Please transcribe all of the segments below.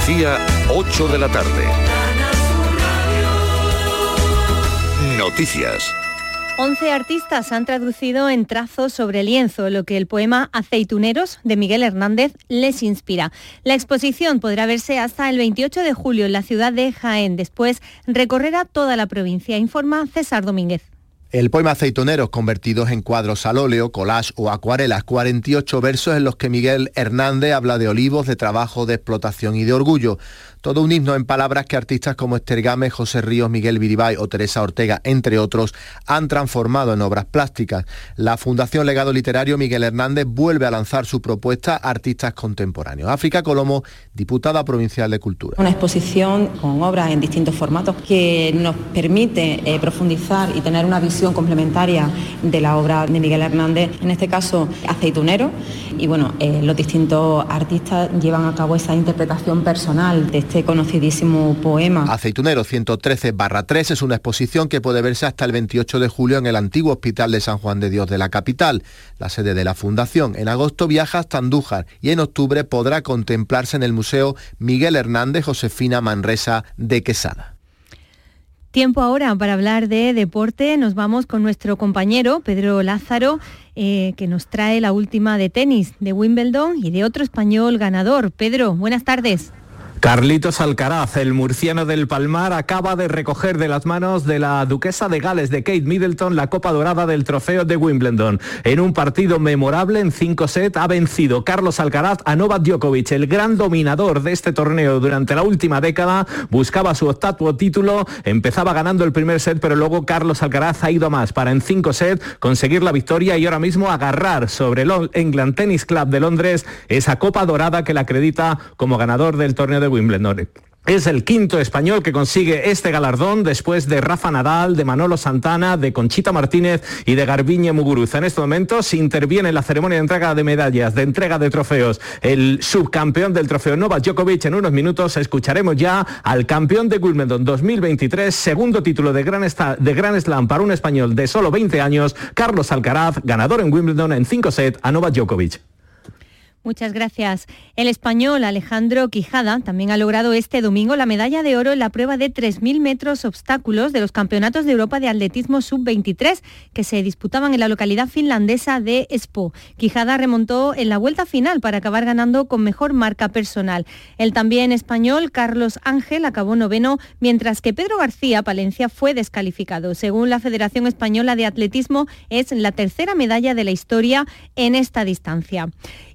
Andalucía, 8 de la tarde. Noticias. 11 artistas han traducido en trazos sobre lienzo lo que el poema Aceituneros de Miguel Hernández les inspira. La exposición podrá verse hasta el 28 de julio en la ciudad de Jaén. Después recorrerá toda la provincia, informa César Domínguez. El poema Aceituneros convertidos en cuadros al óleo, collage o acuarelas, 48 versos en los que Miguel Hernández habla de olivos, de trabajo, de explotación y de orgullo. Todo un himno en palabras que artistas como Esther José Ríos, Miguel Viribay o Teresa Ortega, entre otros, han transformado en obras plásticas. La Fundación Legado Literario Miguel Hernández vuelve a lanzar su propuesta Artistas Contemporáneos. África Colomo, diputada provincial de Cultura. Una exposición con obras en distintos formatos que nos permite eh, profundizar y tener una visión complementaria de la obra de Miguel Hernández, en este caso Aceitunero, y bueno, eh, los distintos artistas llevan a cabo esa interpretación personal de este conocidísimo poema. Aceitunero 113 3 es una exposición que puede verse hasta el 28 de julio en el antiguo Hospital de San Juan de Dios de la capital, la sede de la Fundación. En agosto viaja hasta Andújar y en octubre podrá contemplarse en el Museo Miguel Hernández Josefina Manresa de Quesada. Tiempo ahora para hablar de deporte. Nos vamos con nuestro compañero Pedro Lázaro, eh, que nos trae la última de tenis de Wimbledon y de otro español ganador. Pedro, buenas tardes. Carlitos Alcaraz, el murciano del Palmar, acaba de recoger de las manos de la duquesa de Gales, de Kate Middleton, la copa dorada del trofeo de Wimbledon. En un partido memorable en cinco sets ha vencido Carlos Alcaraz a Novak Djokovic, el gran dominador de este torneo durante la última década. Buscaba su octavo título, empezaba ganando el primer set, pero luego Carlos Alcaraz ha ido más para en cinco sets conseguir la victoria y ahora mismo agarrar sobre el England Tennis Club de Londres esa copa dorada que le acredita como ganador del torneo de Wimbledon. Es el quinto español que consigue este galardón después de Rafa Nadal, de Manolo Santana, de Conchita Martínez y de Garbiñe Muguruza. En este momento se interviene en la ceremonia de entrega de medallas, de entrega de trofeos, el subcampeón del trofeo Novak Djokovic. En unos minutos escucharemos ya al campeón de Wimbledon 2023, segundo título de Gran, de Gran Slam para un español de solo 20 años, Carlos Alcaraz, ganador en Wimbledon en 5 sets a Novak Djokovic. Muchas gracias. El español Alejandro Quijada también ha logrado este domingo la medalla de oro en la prueba de 3.000 metros obstáculos de los Campeonatos de Europa de Atletismo Sub-23 que se disputaban en la localidad finlandesa de Espoo. Quijada remontó en la vuelta final para acabar ganando con mejor marca personal. El también español Carlos Ángel acabó noveno, mientras que Pedro García Palencia fue descalificado. Según la Federación Española de Atletismo, es la tercera medalla de la historia en esta distancia.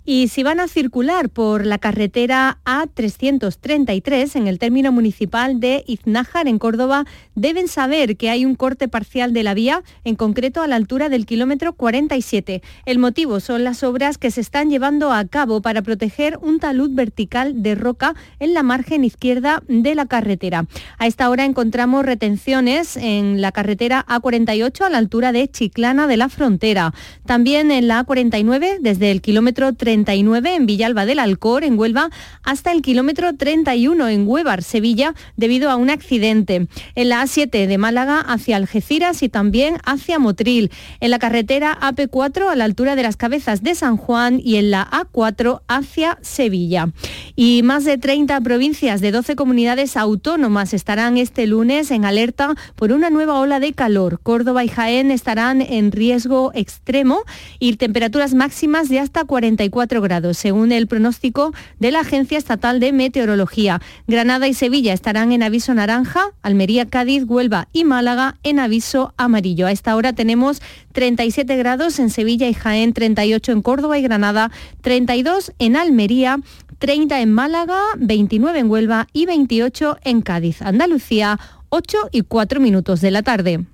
Y si van a circular por la carretera A333 en el término municipal de Iznájar, en Córdoba, deben saber que hay un corte parcial de la vía, en concreto a la altura del kilómetro 47. El motivo son las obras que se están llevando a cabo para proteger un talud vertical de roca en la margen izquierda de la carretera. A esta hora encontramos retenciones en la carretera A48 a la altura de Chiclana de la Frontera. También en la A49 desde el kilómetro 30 en Villalba del Alcor, en Huelva, hasta el kilómetro 31 en Huevar, Sevilla, debido a un accidente. En la A7 de Málaga hacia Algeciras y también hacia Motril. En la carretera AP4 a la altura de las cabezas de San Juan y en la A4 hacia Sevilla. Y más de 30 provincias de 12 comunidades autónomas estarán este lunes en alerta por una nueva ola de calor. Córdoba y Jaén estarán en riesgo extremo y temperaturas máximas de hasta 44 grados, según el pronóstico de la Agencia Estatal de Meteorología. Granada y Sevilla estarán en aviso naranja, Almería, Cádiz, Huelva y Málaga en aviso amarillo. A esta hora tenemos 37 grados en Sevilla y Jaén, 38 en Córdoba y Granada, 32 en Almería, 30 en Málaga, 29 en Huelva y 28 en Cádiz. Andalucía, 8 y 4 minutos de la tarde.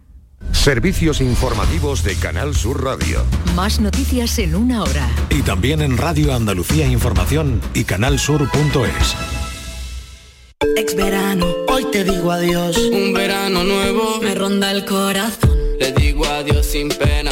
Servicios informativos de Canal Sur Radio. Más noticias en una hora. Y también en Radio Andalucía Información y canalsur.es. Ex verano, hoy te digo adiós. Un verano nuevo me ronda el corazón. Le digo adiós sin pena.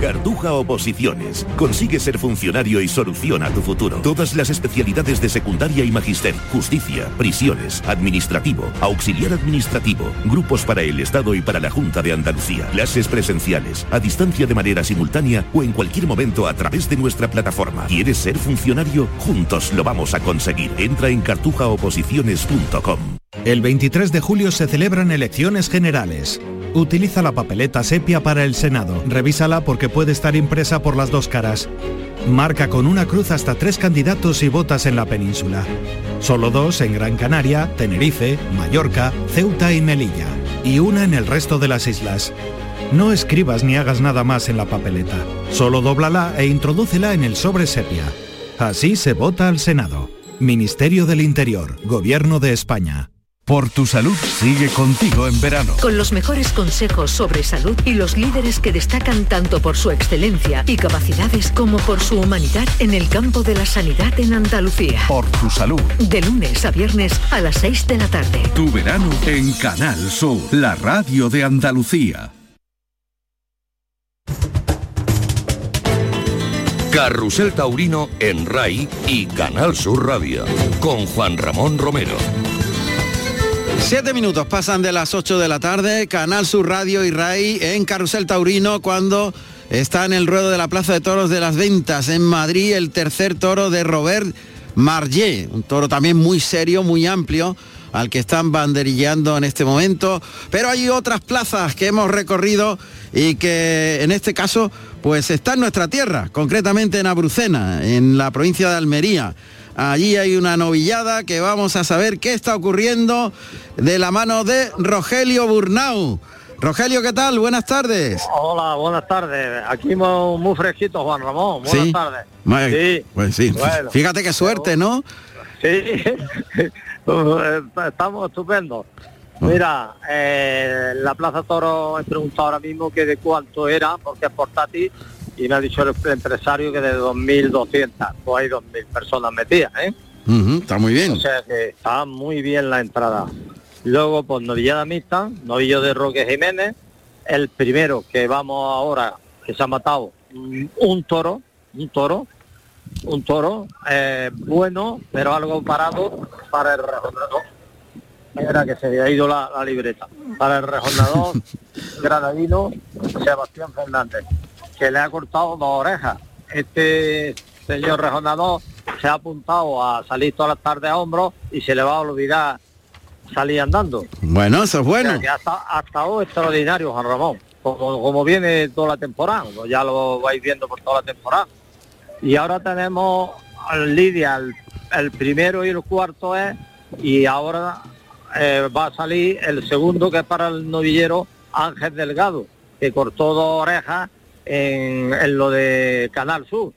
Cartuja Oposiciones. Consigue ser funcionario y soluciona tu futuro. Todas las especialidades de secundaria y magister, justicia, prisiones, administrativo, auxiliar administrativo, grupos para el Estado y para la Junta de Andalucía, clases presenciales, a distancia de manera simultánea o en cualquier momento a través de nuestra plataforma. ¿Quieres ser funcionario? Juntos lo vamos a conseguir. Entra en cartujaoposiciones.com. El 23 de julio se celebran elecciones generales. Utiliza la papeleta sepia para el Senado. Revísala porque puede estar impresa por las dos caras. Marca con una cruz hasta tres candidatos y votas en la península. Solo dos en Gran Canaria, Tenerife, Mallorca, Ceuta y Melilla. Y una en el resto de las islas. No escribas ni hagas nada más en la papeleta. Solo dóblala e introdúcela en el sobre sepia. Así se vota al Senado. Ministerio del Interior, Gobierno de España. Por tu salud sigue contigo en verano. Con los mejores consejos sobre salud y los líderes que destacan tanto por su excelencia y capacidades como por su humanidad en el campo de la sanidad en Andalucía. Por tu salud. De lunes a viernes a las 6 de la tarde. Tu verano en Canal Sur, la radio de Andalucía. Carrusel Taurino en RAI y Canal Sur Radio con Juan Ramón Romero. Siete minutos pasan de las 8 de la tarde, Canal Sur Radio y RAI en Carrusel Taurino cuando está en el ruedo de la Plaza de Toros de las Ventas en Madrid el tercer toro de Robert Margé, un toro también muy serio, muy amplio al que están banderilleando en este momento, pero hay otras plazas que hemos recorrido y que en este caso pues está en nuestra tierra, concretamente en Abrucena, en la provincia de Almería. Allí hay una novillada que vamos a saber qué está ocurriendo de la mano de Rogelio Burnau. Rogelio, ¿qué tal? Buenas tardes. Hola, buenas tardes. Aquí muy, fresquito, Juan Ramón. Buenas Sí. tardes. Sí. Pues sí. Bueno. Fíjate qué suerte, ¿no? Sí, estamos estupendos. Mira, eh, la Plaza Toro he preguntado ahora mismo que de cuánto era, porque es portátil, y me ha dicho el empresario que de 2.200, pues hay 2.000 personas metidas, ¿eh? Está muy bien. O sea que está muy bien la entrada. Luego, pues novillada mixta, novillo de Roque Jiménez, el primero que vamos ahora, que se ha matado, mm, un toro, un toro, un toro, eh, bueno, pero algo parado para el rejonador. Era que se había ido la, la libreta. Para el rejonador granadino Sebastián Fernández, que le ha cortado dos orejas. Este señor rejonador se ha apuntado a salir todas las tardes a hombros y se le va a olvidar salir andando. Bueno, eso es bueno. O sea, que ha esta- ha estado extraordinario, Juan Ramón. Como, como viene toda la temporada, ya lo vais viendo por toda la temporada. Y ahora tenemos al Lidia, el, el primero y el cuarto es, y ahora eh, va a salir el segundo que es para el novillero Ángel Delgado, que cortó dos orejas en, en lo de Canal Sur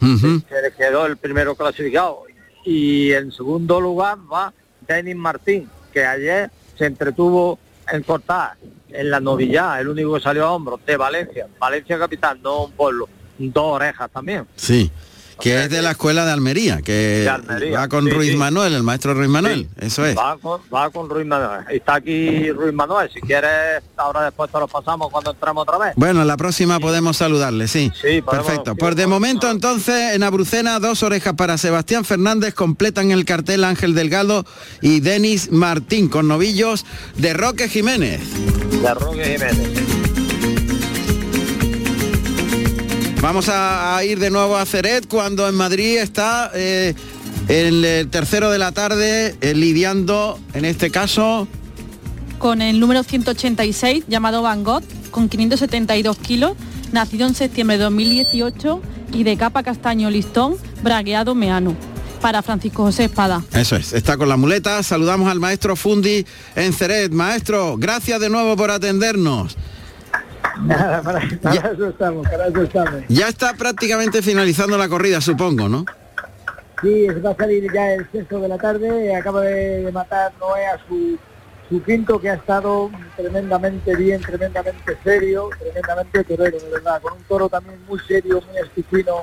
que le quedó el primero clasificado. Y en segundo lugar va Denis Martín, que ayer se entretuvo en cortar en la novillada, el único que salió a hombros de Valencia, Valencia capital, no un pueblo, dos orejas también. Sí. Que es de la escuela de Almería, que De Almería, va con sí, Ruiz sí. Manuel, el maestro Ruiz Manuel. Eso es. Va con, va con Ruiz Manuel. Está aquí Ruiz Manuel, si quieres, ahora después te lo pasamos cuando entramos otra vez. Bueno, la próxima podemos saludarle, sí. Sí, podemos- Perfecto. Pues de momento entonces en Abrucena dos orejas para Sebastián Fernández completan el cartel Ángel Delgado y Denis Martín con novillos de Roque Jiménez. De Roque Jiménez. Vamos a, a ir de nuevo a Ceret cuando en Madrid está eh, el, tercero de la tarde eh, lidiando, en este caso, con el número 186 llamado Van Gogh, con 572 kilos, nacido en septiembre de 2018 y de capa castaño listón, bragueado meano. para Francisco José Espada. Eso es, está con la muleta. Saludamos al maestro Fundi en Ceret. Maestro, gracias de nuevo por atendernos. Nada, para, para Ya. eso estamos, para eso estamos. Ya está prácticamente finalizando la corrida, supongo, ¿no? Sí, va a salir ya el sexto de la tarde, acaba de, de matar Noé a su, su quinto que ha estado tremendamente bien, tremendamente serio, tremendamente torero, de verdad, con un toro también muy serio, muy esticino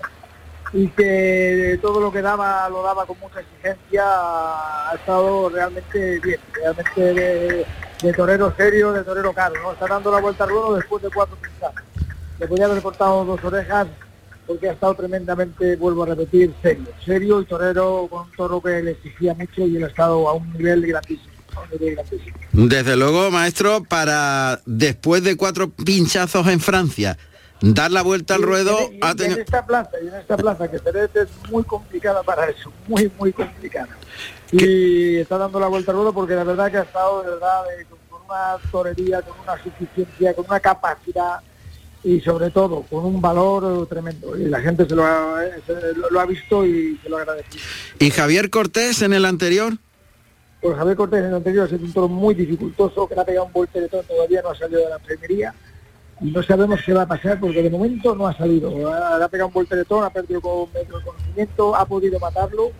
y que todo lo que daba lo daba con mucha exigencia, ha estado realmente bien, realmente de, torero serio, de torero caro. Está dando la vuelta al ruedo después de cuatro pinchazos. Le podía haber cortado dos orejas porque ha estado tremendamente, vuelvo a repetir, serio, serio y torero con un toro que le exigía mucho y él ha estado a un nivel grandísimo. Desde luego, maestro, para después de cuatro pinchazos en Francia, dar la vuelta al Y- ruedo y- y ha en esta plaza, y en esta plaza que Pérez es muy complicada para eso, muy, muy complicada. Y está dando la vuelta al ruedo porque la verdad que ha estado de verdad de- con, una torería, con una suficiencia, con una capacidad y sobre todo con un valor tremendo. Y la gente se lo ha, se lo- lo ha visto y se lo agradece. ¿Y Javier Cortés en el anterior? Pues Javier Cortés en el anterior ha sido un toro muy dificultoso, que le ha pegado un volteretón, todavía no ha salido de la enfermería no sabemos qué va a pasar porque de momento no ha salido. Ha- ha pegado un volteretón, ha perdido con de conocimiento, ha podido matarlo,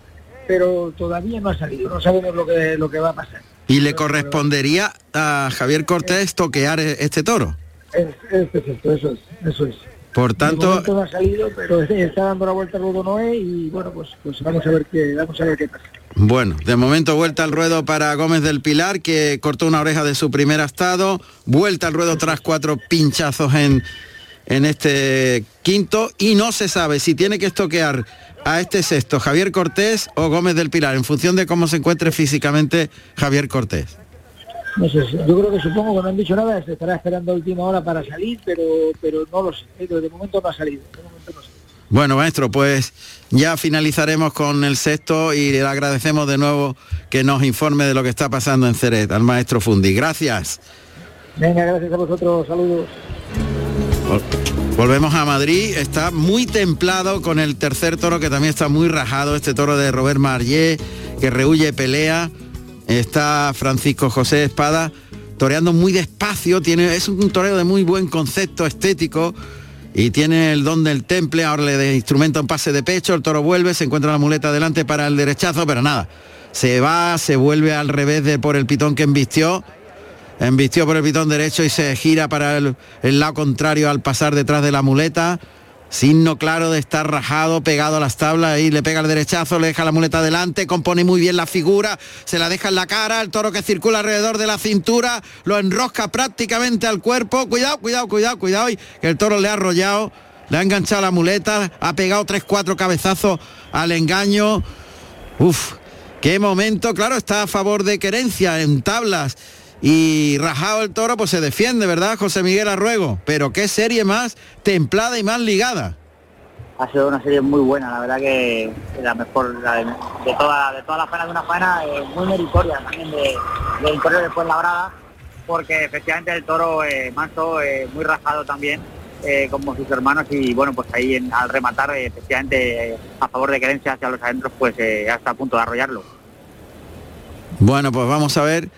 pero todavía no ha salido, no sabemos lo que, lo que va a pasar. ¿Y le correspondería a Javier Cortés toquear e- este toro? Es, es, es esto, eso es, eso es. Por tanto, no ha salido, pero está dando la vuelta al Noé y bueno, pues, pues vamos a ver qué, vamos a ver qué pasa. Bueno, de momento vuelta al ruedo para Gómez del Pilar, que cortó una oreja de su primer estado, vuelta al ruedo tras cuatro pinchazos en, en este quinto, y no se sabe si tiene que estoquear a este sexto Javier Cortés o Gómez del Pilar, en función de cómo se encuentre físicamente Javier Cortés. No sé, yo creo que supongo que no han dicho nada, se estará esperando a última hora para salir, pero pero no lo sé, salido. de momento no ha salido. Bueno, maestro, pues ya finalizaremos con el sexto y le agradecemos de nuevo que nos informe de lo que está pasando en Ceret, al maestro Fundi. Gracias. Venga, gracias a vosotros, saludos. Vol- Volvemos a Madrid, está muy templado con el tercer toro que también está muy rajado, este toro de Robert Marlé, que rehuye pelea. Está Francisco José Espada toreando muy despacio, tiene, es un toreo de muy buen concepto estético y tiene el don del temple, ahora le instrumenta un pase de pecho, el toro vuelve, se encuentra la muleta delante para el derechazo, pero nada, se va, se vuelve al revés de por el pitón que embistió, embistió por el pitón derecho y se gira para el, el lado contrario al pasar detrás de la muleta. Signo claro de estar rajado, pegado a las tablas, y le pega el derechazo, le deja la muleta adelante, compone muy bien la figura, se la deja en la cara, el toro que circula alrededor de la cintura, lo enrosca prácticamente al cuerpo. Cuidado, cuidado, cuidado, cuidado, y que el toro le ha arrollado, le ha enganchado la muleta, ha pegado tres, cuatro cabezazos al engaño. Uf, qué momento, claro, está a favor de Querencia en tablas. Y rajado el toro, pues se defiende, ¿verdad, José Miguel Arruego? Pero qué serie más templada y más ligada. ha sido una serie muy buena, la verdad que la mejor la de, de toda de todas las faenas de una faena eh, muy meritoria también de, del torero después labrada, porque efectivamente el toro eh, manso eh, muy rajado también, eh, como sus hermanos y bueno pues ahí en- al rematar eh, efectivamente a favor de querencia hacia los adentros pues hasta a punto de arrollarlo. Bueno, pues vamos a ver,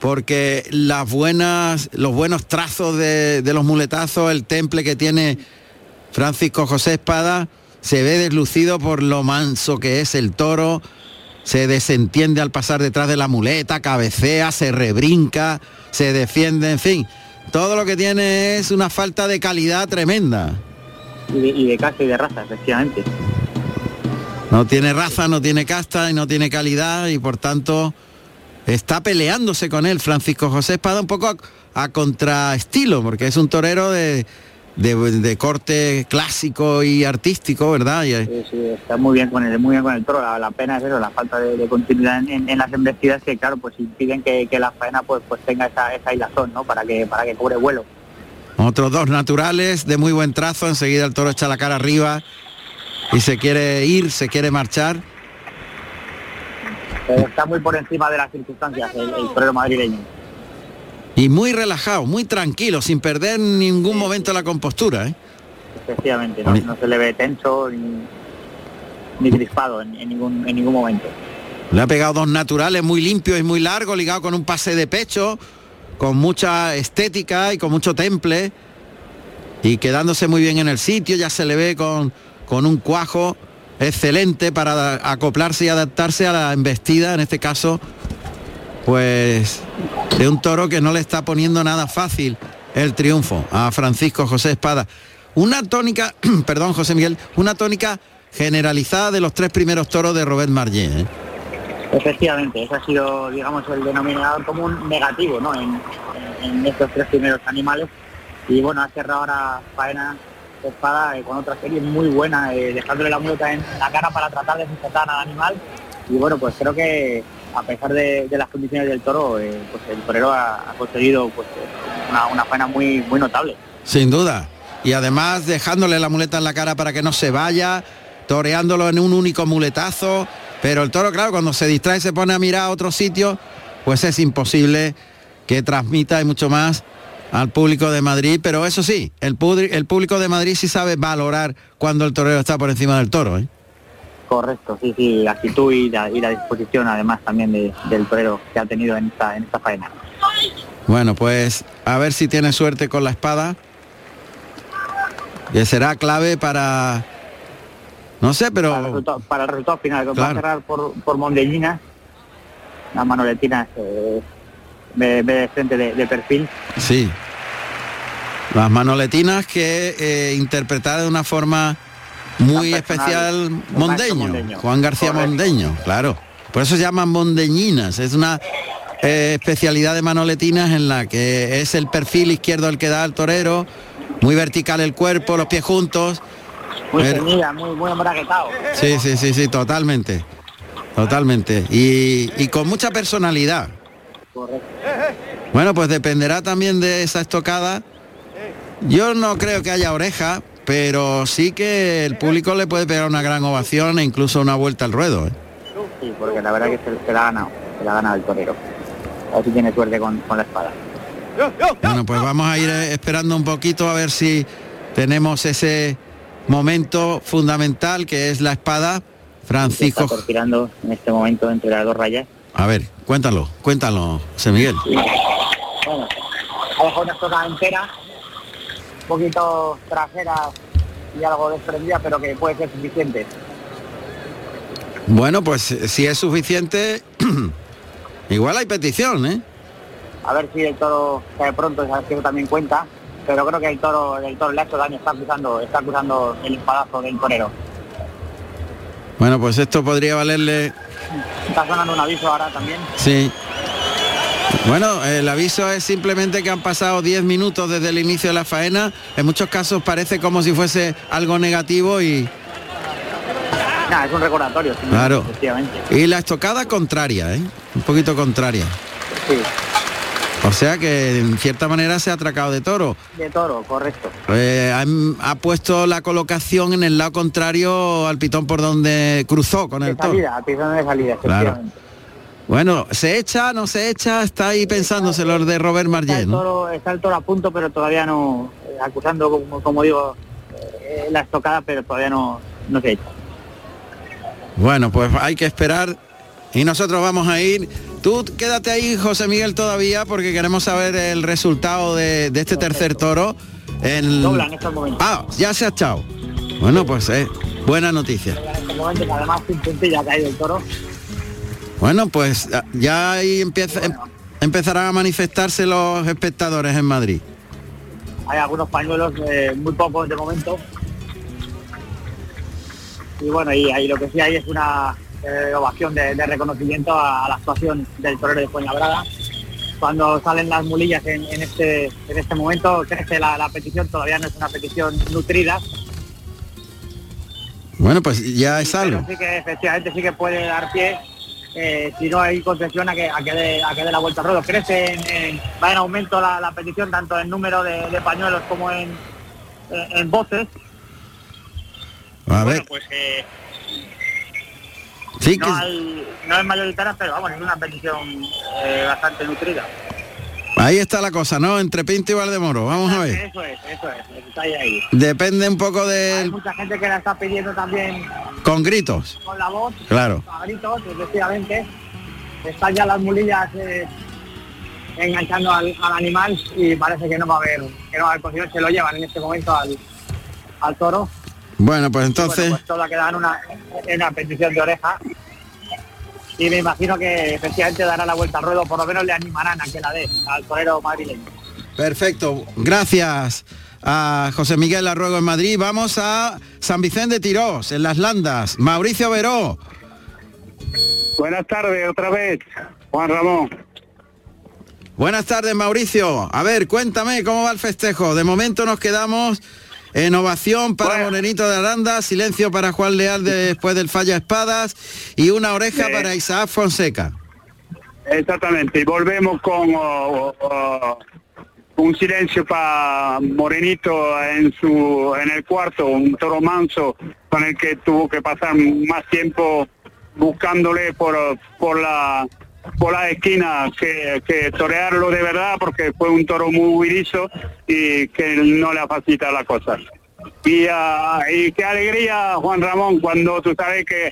porque las buenas, los buenos trazos de, de los muletazos, el temple que tiene Francisco José Espada, se ve deslucido por lo manso que es el toro, se desentiende al pasar detrás de la muleta, cabecea, se rebrinca, se defiende, en fin, todo lo que tiene es una falta de calidad tremenda. Y de, y de casa y de raza, efectivamente. No tiene raza, no tiene casta y no tiene calidad y por tanto está peleándose con él Francisco José Espada un poco a, a contraestilo, porque es un torero de, de- de corte clásico y artístico, ¿verdad? Y, Sí, sí, está muy bien con el, muy bien con el toro. La, la pena es eso, la falta de, de continuidad en las embestidas que claro, pues impiden que, que la faena pues pues tenga esa, esa hilazón, ¿no? Para que, para que cobre vuelo. Otros dos naturales de muy buen trazo, enseguida el toro echa la cara arriba y se quiere ir, se quiere marchar. Está muy por encima de las circunstancias el, el torero madrileño. Y muy relajado, muy tranquilo, sin perder ningún momento la compostura. ¿eh? Efectivamente, no, no se le ve tenso ni... ni crispado en, en ningún, en ningún momento. Le ha pegado dos naturales muy limpios y muy largos, ligado con un pase de pecho, con mucha estética y con mucho temple. Y quedándose muy bien en el sitio, ya se le ve con, con un cuajo excelente para acoplarse y adaptarse a la embestida, en este caso, pues de un toro que no le está poniendo nada fácil el triunfo a Francisco José Espada. Una tónica, perdón José Miguel, una tónica generalizada de los tres primeros toros de Robert Marllet. ¿eh? Efectivamente, ese ha sido, digamos, el denominador común negativo, ¿no? En, en estos tres primeros animales. Y bueno, ha cerrado ahora faena espada eh, con otra serie muy buena, eh, dejándole la muleta en la cara para tratar de sujetar al animal. Y bueno, pues creo que a pesar de, las condiciones del toro, eh, pues el torero ha, conseguido pues, una, una faena muy, muy notable. Sin duda. Y además dejándole la muleta en la cara para que no se vaya, toreándolo en un único muletazo. Pero el toro, claro, cuando se distrae se pone a mirar a otro sitio, pues es imposible que transmita y mucho más al público de Madrid. Pero eso sí, el, pudri- el público de Madrid sí sabe valorar cuando el torero está por encima del toro. ¿eh? Correcto, sí, sí, la actitud y la, y la disposición además también de- del torero que ha tenido en esta, en esta faena. Bueno, pues a ver si tiene suerte con la espada. Que será clave para... No sé, pero... Para el resultado, para el resultado final, que va a cerrar por, por Mondellina, las manoletinas eh, de frente de, de perfil. Sí. Las manoletinas que eh, interpretar de una forma muy especial el Mondeño, Mondeño. Juan García Correcto. Mondeño, claro. Por eso se llaman mondeñinas. Es una eh, especialidad de manoletinas en la que es el perfil izquierdo el que da al torero, muy vertical el cuerpo, los pies juntos. Muy Pero- ceñida, muy, muy embraguetado. Sí, sí, sí, sí, totalmente. Totalmente. Y, y con mucha personalidad. Correcto. Bueno, pues dependerá también de esa estocada. Yo no creo que haya oreja, pero sí que el público le puede pegar una gran ovación e incluso una vuelta al ruedo. ¿eh? Sí, porque la verdad que se, se la ha ganado, se la ha ganado el torero. Ver si tiene suerte con, con la espada. Bueno, pues vamos a ir eh, esperando un poquito a ver si tenemos ese momento fundamental que es la espada. Francisco, Está en este momento entre las dos rayas. A ver, cuéntalo, cuéntalo, José Miguel. Bueno, ha dejado una estocada entera, un poquito trasera y algo desprendida, pero que puede ser suficiente. Bueno, pues eh, si es suficiente, igual hay petición, ¿eh? A ver si el toro cae pronto, esa que también cuenta. Pero creo que el toro, el toro le ha hecho daño, está acusando, está acusando el espadazo del torero. Bueno, pues esto podría valerle Está sonando un aviso ahora también. Sí. Bueno, el aviso es simplemente que han pasado 10 minutos desde el inicio de la faena. En muchos casos parece como si fuese algo negativo y, Nada, es un recordatorio. Claro. Y la estocada contraria, ¿eh? Un poquito contraria. Sí, O sea que en cierta manera se ha atracado de toro. de toro, correcto. Eh, ha, ha puesto la colocación en el lado contrario al pitón por donde cruzó con De el toro. salida, a pisón de salida, Claro. Bueno, se echa, no se echa, está ahí pensándose lo de Robert Está Marllet, el, ¿no? está el toro a punto, pero todavía no, eh, acusando, como, como digo, eh, la estocada, pero todavía no, no se echa. Bueno, pues hay que esperar y nosotros vamos a ir. Tú quédate ahí, José Miguel, todavía, porque queremos saber el resultado de, de este tercer toro. En... Dobla en estos momentos. Ah, ya se ha echado. Bueno, pues eh, buena noticia. Además, ha caído el toro. Bueno, pues ah, ya ahí empieza, em- empezarán a manifestarse los espectadores en Madrid. Hay algunos pañuelos, eh, muy pocos de momento. Y bueno, y ahí lo que sí hay es una eh, ovación de, de reconocimiento a, a la actuación del torero de Fuenlabrada. Cuando salen las mulillas en, en este, en este momento, crece la, la petición, todavía no es una petición nutrida, Bueno, pues ya es algo. pero sí que efectivamente sí que puede dar pie, eh, si no hay concesión a que, a que, dé, a que dé la vuelta al ruedo. Crece, en, en- va en aumento la, la petición, tanto en número de, de pañuelos como en, en, en voces. A ver, Pues eh, sí que no, hay, no es mayoritaria, pero vamos, es una petición eh, bastante nutrida. ahí está la cosa, ¿no? Entre Pinto y Valdemoro. Vamos a ver. Eso es, eso es, está ahí, ahí. Depende un poco Hay del... mucha gente que la está pidiendo también Con gritos. con la voz, Claro. a gritos, efectivamente. Están ya las mulillas eh, enganchando al, al animal y parece que no va a haber, que no va a haber posición, se lo llevan en este momento al, al toro. Bueno, pues entonces... bueno, pues toda queda en una, en una petición de oreja. Y me imagino que efectivamente dará la vuelta al ruedo, por lo menos le animarán a que la dé al torero madrileño. Perfecto. Gracias a José Miguel Arruego en Madrid. Vamos a San Vicente de Tirós, en Las Landas. Mauricio Veró. Buenas tardes otra vez, Juan Ramón. Buenas tardes, Mauricio. A ver, cuéntame cómo va el festejo. De momento nos quedamos en ovación para Morenito de Aranda, silencio para Juan Leal después del falla espadas y una oreja Sí. para Isaac Fonseca. Exactamente, y volvemos con oh, oh, un silencio para Morenito en su en el cuarto, un toro manso con el que tuvo que pasar más tiempo buscándole por, por la por la esquina que, que torearlo de verdad porque fue un toro muy huidizo y que no le facilita la cosa. Y, ah, y qué alegría, Juan Ramón, cuando tú sabes que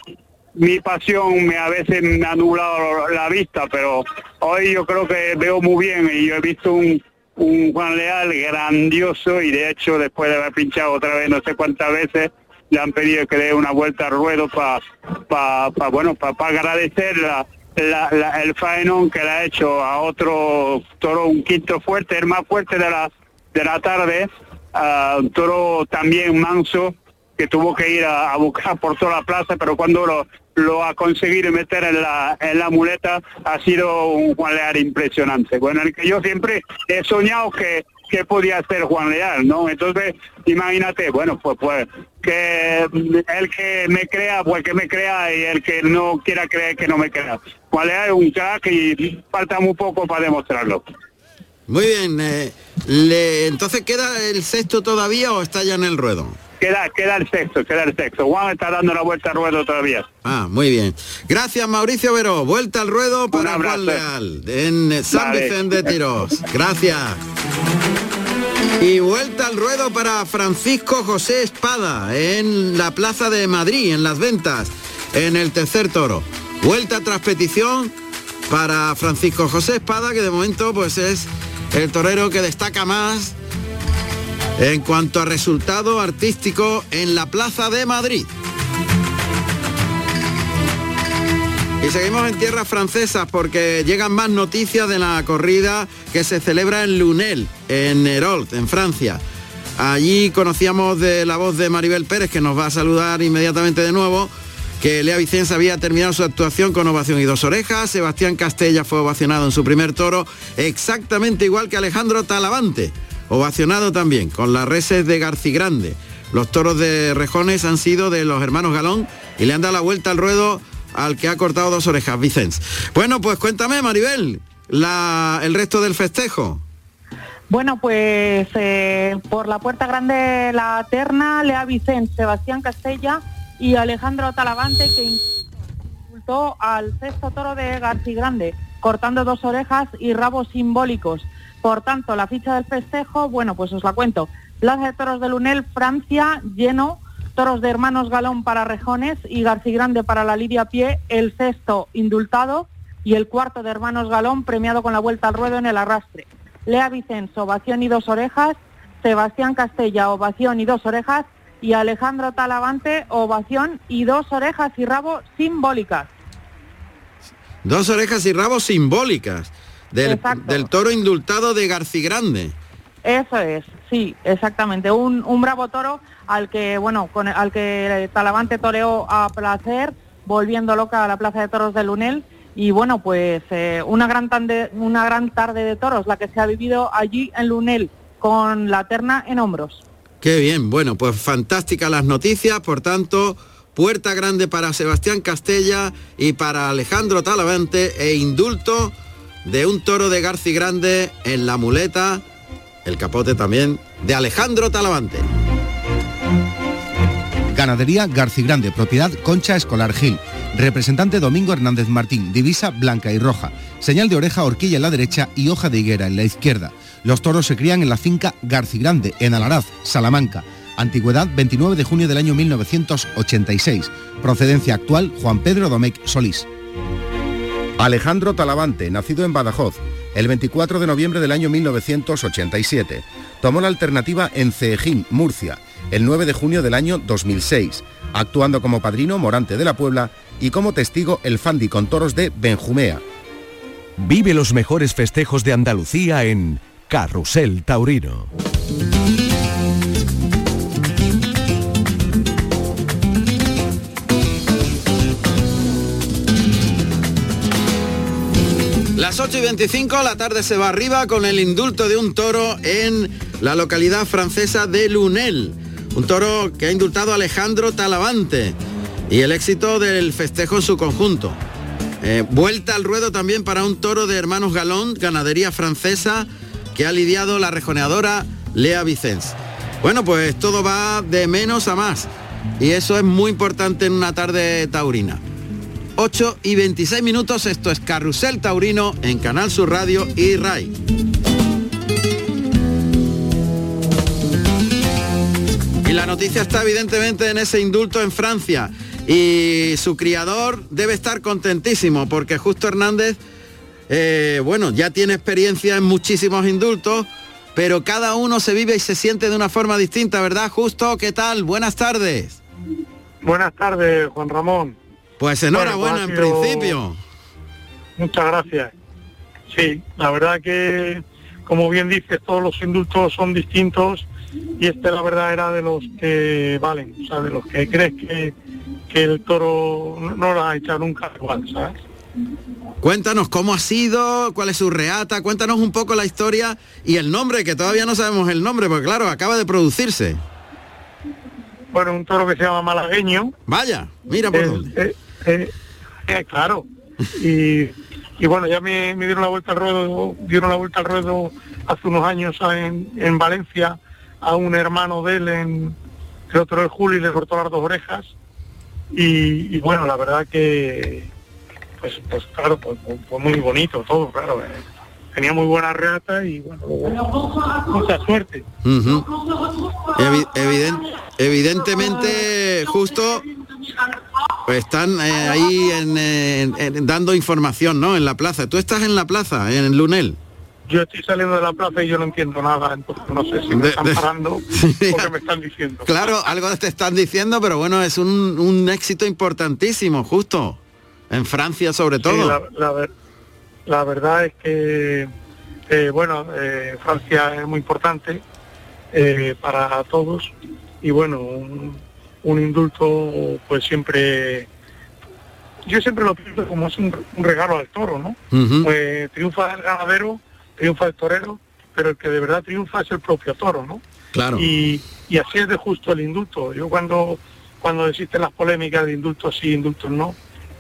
mi pasión me a veces me ha nublado la vista, pero hoy yo creo que veo muy bien y yo he visto un, un Juan Leal grandioso y de hecho después de haber pinchado otra vez no sé cuántas veces le han pedido que dé una vuelta al ruedo para pa, pa, bueno para agradecer la, el faenón que le ha hecho a otro toro un quinto fuerte el más fuerte de la de la tarde a un toro también manso que tuvo que ir a, a buscar por toda la plaza, pero cuando lo, lo ha conseguido meter en la, en la muleta ha sido un Juan Leal impresionante. Bueno, el que yo siempre he soñado que, que podía ser Juan Leal, ¿no? Entonces, imagínate, bueno, pues pues que el que me crea, pues que me crea y el que no quiera creer que no me crea. Leal es un crack y falta muy poco para demostrarlo. Muy bien. eh, le- entonces queda el sexto todavía o está ya en el ruedo. Queda, queda el sexto, queda el sexto. Juan está dando la vuelta al ruedo todavía. Ah, muy bien. Gracias, Mauricio Veró. Vuelta al ruedo para. Juan Leal en San Vale. Vicente de Tirós. Gracias. Y vuelta al ruedo para Francisco José Espada en la Plaza de Madrid, en Las Ventas, en el tercer toro. Vuelta tras petición para Francisco José Espada, que de momento pues es el torero que destaca más en cuanto a resultado artístico en la Plaza de Madrid. Y seguimos en tierras francesas porque llegan más noticias de la corrida que se celebra en Lunel, en Herold, en Francia. Allí conocíamos de la voz de Maribel Pérez, que nos va a saludar inmediatamente de nuevo, que Lea Vicens había terminado su actuación con ovación y dos orejas. Sebastián Castella fue ovacionado en su primer toro, exactamente igual que Alejandro Talavante, ovacionado también, con las reses de Garcigrande. Los toros de Rejones han sido de los hermanos Galón y le han dado la vuelta al ruedo al que ha cortado dos orejas, Vicens. Bueno, pues cuéntame, Maribel, el resto del festejo. Bueno, pues eh, por la puerta grande la terna, Lea Vicente, Sebastián Castella y Alejandro Talavante que insultó al sexto toro de Garcigrande, cortando dos orejas y rabos simbólicos. Por tanto, la ficha del festejo, bueno, pues os la cuento. Plaza de Toros de Lunel, Francia, lleno, toros de hermanos Galón para Rejones y Garcigrande para la Lidia Pie, el sexto indultado y el cuarto de hermanos Galón premiado con la vuelta al ruedo en el arrastre. Lea Vicenzo, ovación y dos orejas, Sebastián Castella, ovación y dos orejas, y Alejandro Talavante, ovación y dos orejas y rabo simbólicas. Dos orejas y rabos simbólicas del, del toro indultado de Garcigrande. Eso es, sí, exactamente. Un, un bravo toro al que, bueno, con, al que Talavante toreó a placer, volviendo loca a la Plaza de Toros de Lunel. Y bueno, pues eh, una, gran tande- una gran tarde de toros, la que se ha vivido allí en Lunel, con la terna en hombros. Qué bien, bueno, pues fantásticas las noticias, por tanto, puerta grande para Sebastián Castella y para Alejandro Talavante e indulto de un toro de Garci Grande en la muleta, el capote también de Alejandro Talavante. Ganadería Garcigrande, propiedad Concha Escolar Gil. Representante Domingo Hernández Martín, divisa blanca y roja. Señal de oreja, horquilla en la derecha y hoja de higuera en la izquierda. Los toros se crían en la finca Garcigrande, en Alaraz, Salamanca. Antigüedad 29 de junio del año 1986. Procedencia actual Juan Pedro Domecq Solís. Alejandro Talavante, nacido en Badajoz, el 24 de noviembre del año 1987. Tomó la alternativa en Ceejín, Murcia, el 9 de junio del año 2006, actuando como padrino Morante de la Puebla y como testigo el Fandi con toros de Benjumea. Vive los mejores festejos de Andalucía en Carrusel Taurino. Las 8 y 25, la tarde se va arriba con el indulto de un toro en la localidad francesa de Lunel. Un toro que ha indultado a Alejandro Talavante y el éxito del festejo en su conjunto. Eh, vuelta al ruedo también para un toro de hermanos Galón, ganadería francesa, que ha lidiado la rejoneadora Lea Vicens. Bueno, pues todo va de menos a más. Y eso es muy importante en una tarde taurina. 8 y 26 minutos, esto es Carrusel Taurino en Canal Sur Radio y RAI. La noticia está evidentemente en ese indulto en Francia. Y su criador debe estar contentísimo porque Justo Hernández, eh, bueno, ya tiene experiencia en muchísimos indultos, pero cada uno se vive y se siente de una forma distinta, ¿verdad? Justo, ¿qué tal? Buenas tardes. Buenas tardes, Juan Ramón. Pues enhorabuena en principio. Muchas gracias. Sí, la verdad que, como bien dices, todos los indultos son distintos y este la verdad era de los que valen, o sea, de los que crees que, que el toro no lo ha echado nunca igual, ¿sabes? Cuéntanos cómo ha sido, cuál es su reata, cuéntanos un poco la historia y el nombre, que todavía no sabemos el nombre, porque claro, acaba de producirse. Bueno, un toro que se llama malagueño. Vaya, mira por Eh, dónde. eh, eh, claro. Y, y bueno, ya me, me dieron la vuelta al ruedo, dieron la vuelta al ruedo hace unos años en, en Valencia a un hermano de él en el otro de julio y le cortó las dos orejas. Y, y bueno, la verdad que pues, pues claro, pues, pues, fue muy bonito todo, claro. eh. Tenía muy buena reata y bueno, mucha suerte. Evi- evidentemente, justo pues están eh, ahí en, en- en- dando información, ¿no? En la plaza. Tú estás en la plaza, en Lunel. Yo estoy saliendo de la plaza y yo no entiendo nada, entonces no sé si me De- están de- parando porque me están diciendo. Claro, algo te están diciendo, pero bueno, es un, un éxito importantísimo, justo. En Francia sobre Sí, todo. la, la ver- la verdad es que, eh, bueno, eh, Francia es muy importante eh, para todos y bueno, un, un indulto pues siempre, yo siempre lo pienso como es un, un regalo al toro, ¿no? Pues triunfa el ganadero, triunfa el torero, pero el que de verdad triunfa es el propio toro, ¿no? Claro. Y, y así es de justo el indulto. Yo cuando, cuando existen las polémicas de indultos sí, indultos no,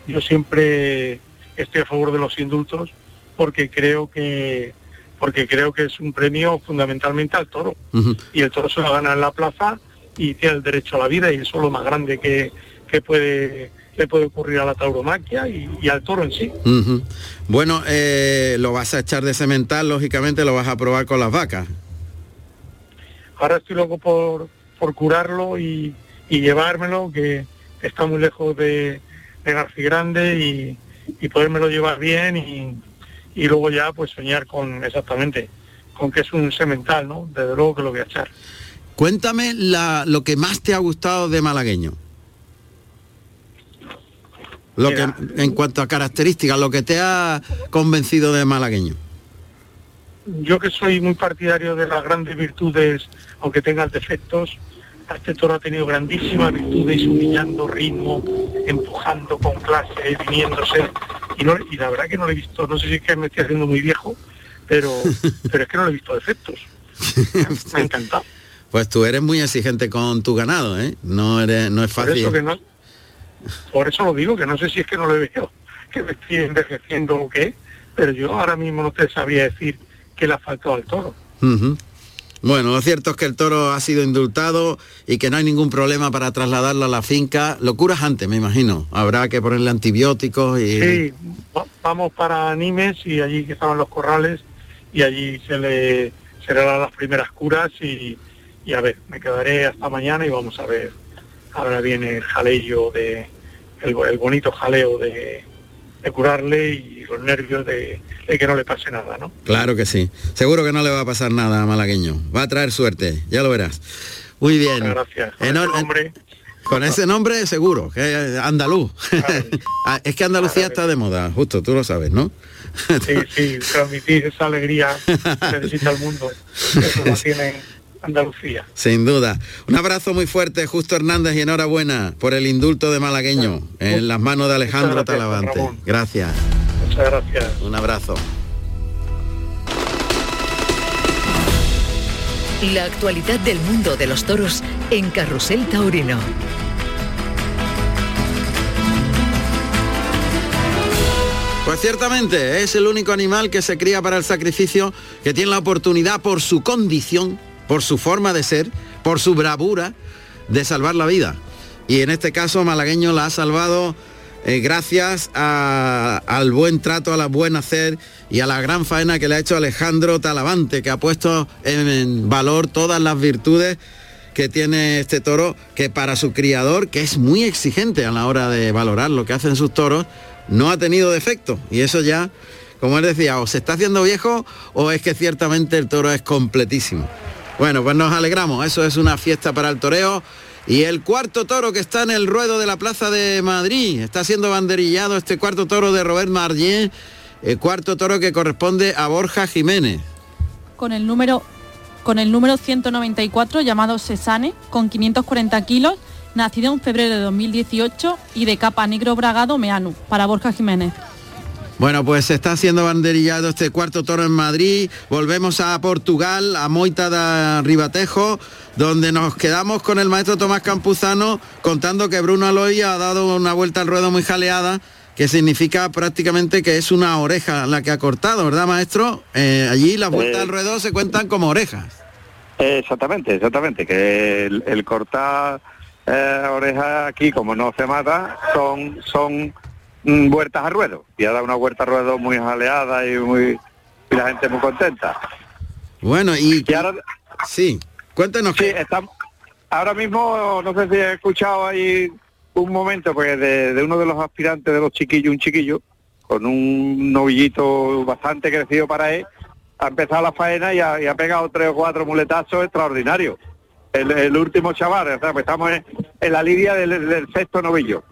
yo siempre estoy a favor de los indultos porque creo que porque creo que es un premio fundamentalmente al toro y el toro se lo gana en la plaza y tiene el derecho a la vida y eso es lo más grande que, que puede le puede ocurrir a la tauromaquia y, y al toro en sí. Bueno, eh, lo vas a echar de cemental, lógicamente lo vas a probar con las vacas. Ahora estoy loco por, por curarlo y, y llevármelo, que está muy lejos de, de García Grande y, y podérmelo llevar bien y, y luego ya pues soñar con exactamente con que es un semental, ¿no? Desde luego que lo voy a echar. Cuéntame la- lo que más te ha gustado de malagueño. Lo que, en cuanto a características, lo que te ha convencido de malagueño. Yo que soy muy partidario de las grandes virtudes, aunque tengan defectos, este toro ha tenido grandísimas virtudes, humillando ritmo, empujando con clase, viniéndose. Y, no- y la verdad que no lo he visto, no sé si es que me estoy haciendo muy viejo, pero, pero es que no le he visto defectos. Me ha encantado. Pues tú eres muy exigente con tu ganado, ¿eh? No, eres, no es Por fácil. eso, que no, por eso lo digo, que no sé si es que no le veo, que me estoy envejeciendo o qué, pero yo ahora mismo no te sabía decir que le ha faltado al toro. Bueno, lo cierto es que el toro ha sido indultado y que no hay ningún problema para trasladarlo a la finca. Lo curas antes, me imagino. Habrá que ponerle antibióticos y... Sí, va- vamos para Nimes y allí que estaban los corrales y allí se le, se le dan las primeras curas y, y a ver, me quedaré hasta mañana y vamos a ver. Ahora viene el jaleo de, el, el bonito jaleo de, de curarle y los nervios de, de que no le pase nada, ¿no? Claro que sí. Seguro que no le va a pasar nada a Malagueño. Va a traer suerte, ya lo verás. Muy bien. Muchas gracias. Con Enor- ese nombre, Con ese nombre seguro, que andaluz. Ah, es que Andalucía está de moda, justo, tú lo sabes, ¿no? sí, sí, transmitir esa alegría que necesita el mundo. Eso lo tiene Andalucía. Sin duda. Un abrazo muy fuerte, Justo Hernández, y enhorabuena por el indulto de malagueño en las manos de Alejandro gracias, Talavante. Ramón. Gracias. Muchas gracias. Un abrazo. La actualidad del mundo de los toros en Carrusel Taurino. Pues ciertamente es el único animal que se cría para el sacrificio que tiene la oportunidad por su condición, por su forma de ser, por su bravura, de salvar la vida. Y en este caso Malagueño la ha salvado eh, gracias al buen trato, a la buen hacer y a la gran faena que le ha hecho Alejandro Talavante, que ha puesto en, en valor todas las virtudes que tiene este toro, que para su criador, que es muy exigente a la hora de valorar lo que hacen sus toros, no ha tenido defecto. Y eso ya, como él decía, o se está haciendo viejo o es que ciertamente el toro es completísimo. Bueno, pues nos alegramos, eso es una fiesta para el toreo. Y el cuarto toro que está en el ruedo de la Plaza de Madrid, está siendo banderillado este cuarto toro de Robert Marlien, el cuarto toro que corresponde a Borja Jiménez. con el número con el número 194 llamado Sesane con 540 kilos nacido en febrero de 2018 y de capa negro bragado Meanu para Borja Jiménez. Bueno, pues se está haciendo banderillado este cuarto toro en Madrid. Volvemos a Portugal, a Moita de Ribatejo, donde nos quedamos con el maestro Tomás Campuzano contando que Bruno Aloy ha dado una vuelta al ruedo muy jaleada, que significa prácticamente que es una oreja la que ha cortado, ¿verdad, maestro? Eh, allí las vueltas Eh. al ruedo se cuentan como orejas. Exactamente, exactamente, que el, el cortar eh, orejas aquí, como no se mata, son son mm, vueltas a ruedo. Y ha dado una vuelta a ruedo muy jaleada y muy y la gente muy contenta. Bueno, y, ahora, sí, cuéntenos sí, estamos, ahora mismo, no sé si he escuchado ahí un momento, pues de, de uno de los aspirantes de los chiquillos, un chiquillo, con un novillito bastante crecido para él, ha empezado la faena y ha, y ha pegado tres o cuatro muletazos extraordinarios. El, el último chaval, o sea, pues estamos en, en la lidia del, del sexto novillo.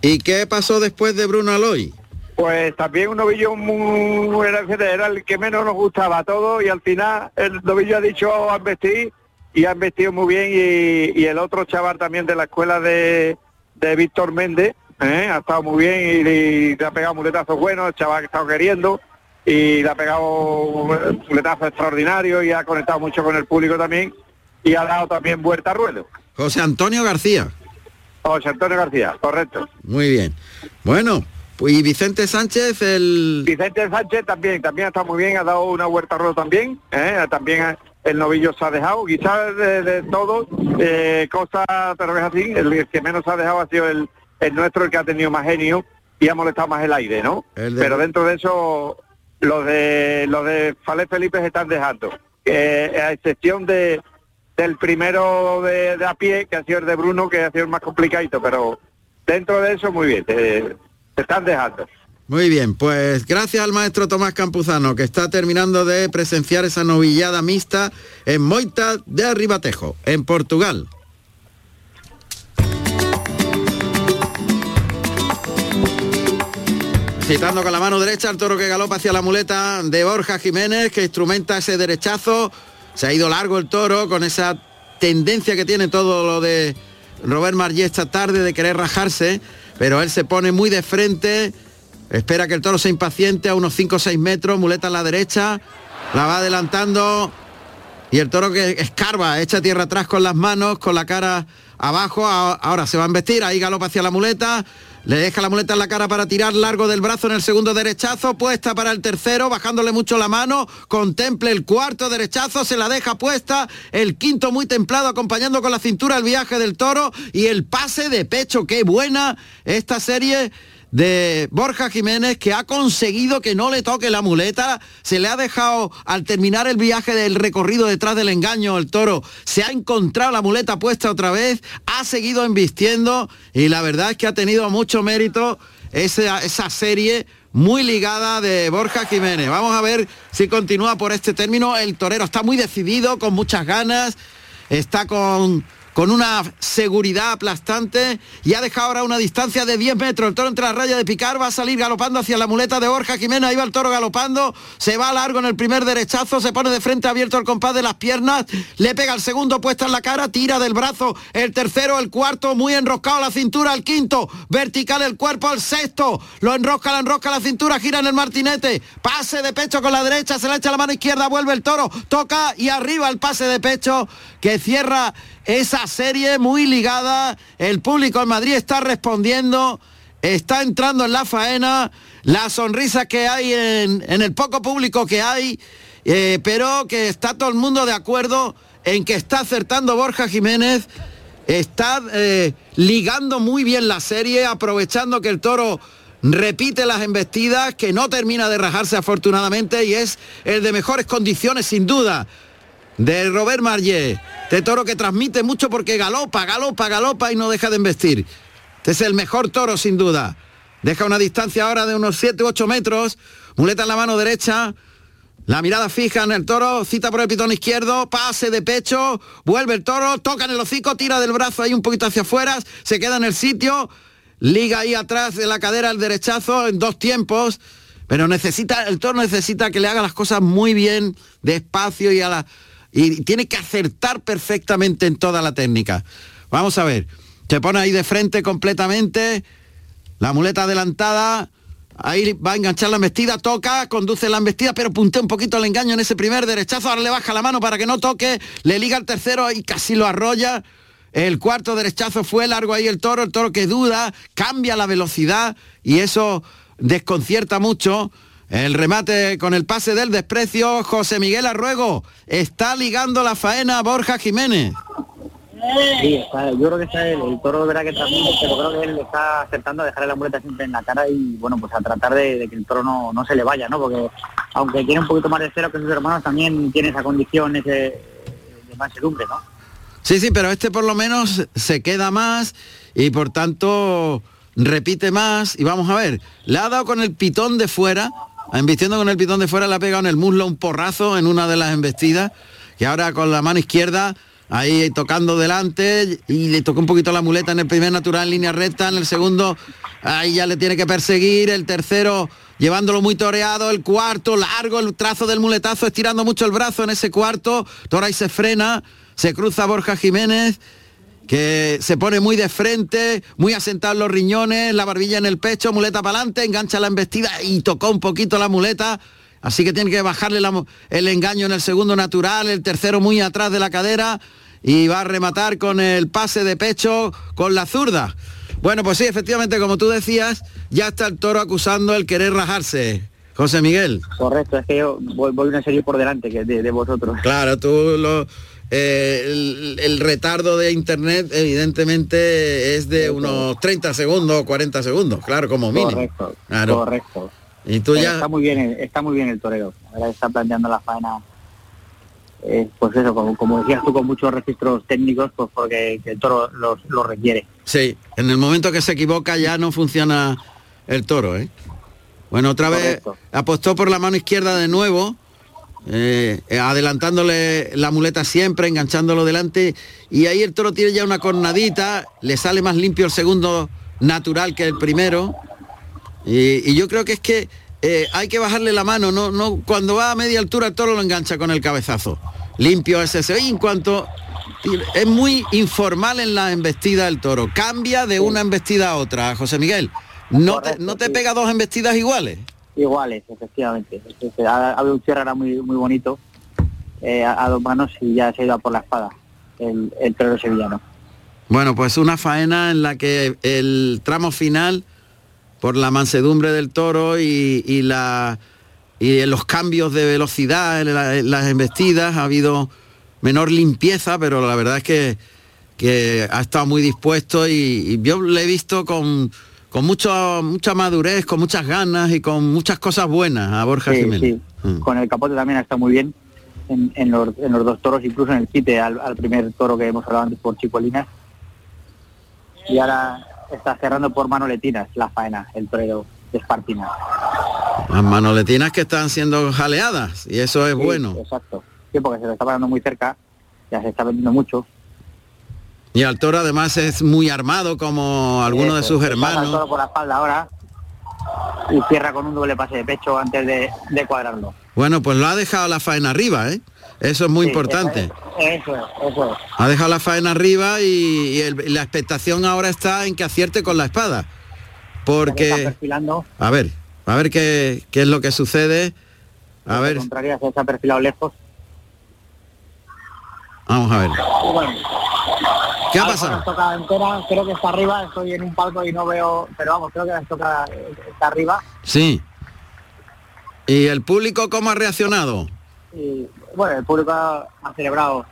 ¿Y qué pasó después de Bruno Aloy? Pues también un novillo muy, era, era el que menos nos gustaba a todos y al final el novillo ha dicho han vestido y han vestido muy bien y, y el otro chaval también de la escuela de, de Víctor Méndez ¿eh? ha estado muy bien y, y le ha pegado muletazos buenos, el chaval que estaba queriendo y le ha pegado muletazos extraordinarios y ha conectado mucho con el público también y ha dado también vuelta a ruedo. José Antonio García. José Antonio García, correcto. Muy bien. Bueno, pues y Vicente Sánchez, el... Vicente Sánchez también, también está muy bien, ha dado una vuelta a ruedo también, ¿eh? también el novillo se ha dejado, quizás de, de todos, eh, cosas, pero es así, el que menos se ha dejado ha sido el, el nuestro, el que ha tenido más genio y ha molestado más el aire, ¿no? El de- Pero dentro de eso, los de los de Falé Felipe se están dejando, Eh, a excepción de del primero de, a pie, que ha sido el de Bruno, que ha sido el más complicadito, pero dentro de eso muy bien, eh, se están dejando. Muy bien, pues gracias al maestro Tomás Campuzano, que está terminando de presenciar esa novillada mixta en Moita de Arribatejo, en Portugal. Citando con la mano derecha al toro que galopa hacia la muleta de Borja Jiménez, que instrumenta ese derechazo. Se ha ido largo el toro con esa tendencia que tiene todo lo de Robert Marlé esta tarde de querer rajarse, pero él se pone muy de frente, espera que el toro se impaciente a unos 5 o 6 metros, muleta a la derecha, la va adelantando y el toro que escarba, echa tierra atrás con las manos, con la cara abajo, ahora se va a embestir, ahí galopa hacia la muleta, le deja la muleta en la cara para tirar largo del brazo en el segundo derechazo, puesta para el tercero, bajándole mucho la mano, contemple el cuarto derechazo, se la deja puesta, el quinto muy templado, acompañando con la cintura el viaje del toro. Y el pase de pecho, qué buena esta serie de Borja Jiménez que ha conseguido que no le toque la muleta, se le ha dejado al terminar el viaje del recorrido detrás del engaño el toro, se ha encontrado la muleta puesta otra vez, ha seguido embistiendo y la verdad es que ha tenido mucho mérito esa, esa serie muy ligada de Borja Jiménez. Vamos a ver si continúa por este término. El torero está muy decidido, con muchas ganas, está con con una seguridad aplastante y ha dejado ahora una distancia de 10 metros. El toro entre la raya de picar, va a salir galopando hacia la muleta de Borja Jiménez. Ahí va el toro galopando, se va largo en el primer derechazo, se pone de frente abierto el compás de las piernas, le pega el segundo puesta en la cara, tira del brazo el tercero, el cuarto, muy enroscado la cintura, el quinto, vertical el cuerpo, el sexto, lo enrosca, la enrosca la cintura, gira en el martinete, pase de pecho con la derecha, se le echa la mano izquierda, vuelve el toro, toca y arriba el pase de pecho que cierra esa serie muy ligada. El público en Madrid está respondiendo, está entrando en la faena, la sonrisa que hay en, el poco público que hay, eh, pero que está todo el mundo de acuerdo en que está acertando Borja Jiménez, está eh, ligando muy bien la serie, aprovechando que el toro repite las embestidas, que no termina de rajarse afortunadamente y es el de mejores condiciones sin duda de Robert Marllet. Este toro que transmite mucho porque galopa, galopa, galopa y no deja de embestir. Este es el mejor toro sin duda. Deja una distancia ahora de unos 7 u 8 metros. Muleta en la mano derecha. La mirada fija en el toro, cita por el pitón izquierdo, pase de pecho, vuelve el toro, toca en el hocico, tira del brazo ahí un poquito hacia afuera, se queda en el sitio, liga ahí atrás de la cadera el derechazo en dos tiempos, pero necesita, el toro necesita que le haga las cosas muy bien, despacio y a la, y tiene que acertar perfectamente en toda la técnica. Vamos a ver, se pone ahí de frente completamente, la muleta adelantada, ahí va a enganchar la embestida, toca, conduce la embestida, pero puntea un poquito el engaño en ese primer derechazo, ahora le baja la mano para que no toque, le liga el tercero y casi lo arrolla. El cuarto derechazo fue largo ahí el toro, el toro que duda, cambia la velocidad y eso desconcierta mucho el remate con el pase del desprecio, José Miguel Arruego. Está ligando la faena a Borja Jiménez. Sí, está, yo creo que está el, el toro verá que transmite, pero creo que él está aceptando a dejarle la muleta siempre en la cara y bueno, pues a tratar de, que el toro no, no, se le vaya, ¿no? Porque aunque tiene un poquito más de cero que sus hermanos, también tiene esa condición ese, de mansedumbre, ¿no? Sí, sí, pero este por lo menos se queda más y por tanto repite más y vamos a ver, le ha dado con el pitón de fuera Embistiendo con el pitón de fuera, le ha pegado en el muslo un porrazo en una de las embestidas, y ahora con la mano izquierda, ahí tocando delante, y le tocó un poquito la muleta en el primer natural en línea recta, en el segundo, ahí ya le tiene que perseguir, el tercero llevándolo muy toreado, el cuarto, largo el trazo del muletazo, estirando mucho el brazo en ese cuarto, Toray se frena, se cruza Borja Jiménez, que se pone muy de frente, muy asentado los riñones, la barbilla en el pecho, muleta para adelante, engancha la embestida y tocó un poquito la muleta. Así que tiene que bajarle el engaño en el segundo natural, el tercero muy atrás de la cadera y va a rematar con el pase de pecho con la zurda. Bueno, pues sí, efectivamente, como tú decías, ya está el toro acusando el querer rajarse. José Miguel. Correcto, es que yo voy, una serie por delante que de, de vosotros. Claro, tú lo, eh, el, retardo de internet evidentemente es de unos 30 segundos o 40 segundos, claro, como mínimo. Correcto, correcto. Y tú ya... Está muy bien, está muy bien el torero. Ahora está planteando la faena, eh, pues eso, como, decías tú, con muchos registros técnicos, pues porque el toro los, lo requiere. Sí, en el momento que se equivoca ya no funciona el toro, ¿eh? Bueno, otra vez apostó por la mano izquierda de nuevo eh, eh, adelantándole la muleta siempre, enganchándolo delante, y ahí el toro tiene ya una cornadita, le sale más limpio el segundo natural que el primero, y, yo creo que es que eh, hay que bajarle la mano, no, no, cuando va a media altura el toro lo engancha con el cabezazo, limpio ese, y en cuanto es muy informal en la embestida del toro, cambia de una embestida a otra, José Miguel, no, no te pega dos embestidas iguales. Iguales, efectivamente. Ha, habido un cierre muy, muy bonito eh, a, dos manos y ya se ha ido por la espada el, el sevillano. Bueno, pues una faena en la que el tramo final, por la mansedumbre del toro y, la, y los cambios de velocidad en, las embestidas, ha habido menor limpieza, pero la verdad es que, que ha estado muy dispuesto y yo le he visto con con mucho, mucha madurez, con muchas ganas y con muchas cosas buenas a Borja Sí, Jiménez. sí. Mm. Con el capote también está muy bien en, en los, en los dos toros, incluso en el quite al, al primer toro que hemos hablado antes por Chipolinas. Y ahora está cerrando por manoletinas la faena, el torero de Espartina. Las manoletinas que están siendo jaleadas y eso es Sí, bueno. Exacto. Sí, porque se lo está parando muy cerca, ya se está vendiendo mucho. Y al toro además es muy armado como algunos de sus hermanos. toro por la espalda ahora y cierra con un doble pase de pecho antes de, de cuadrarlo. Bueno, pues lo ha dejado la faena arriba, ¿eh? Eso es muy Sí, importante. Eso es, eso es. Ha dejado la faena arriba y, y el- y la expectación ahora está en que acierte con la espada. Porque, a ver, a ver qué, qué es lo que sucede. A ver, se está perfilado lejos. Vamos a ver. ¿Qué ha pasado? la estocada entera, creo que está arriba, estoy en un palco y no veo, pero vamos, creo que la eh, está arriba. Sí. ¿Y el público cómo ha reaccionado? Y bueno, el público ha, ha celebrado,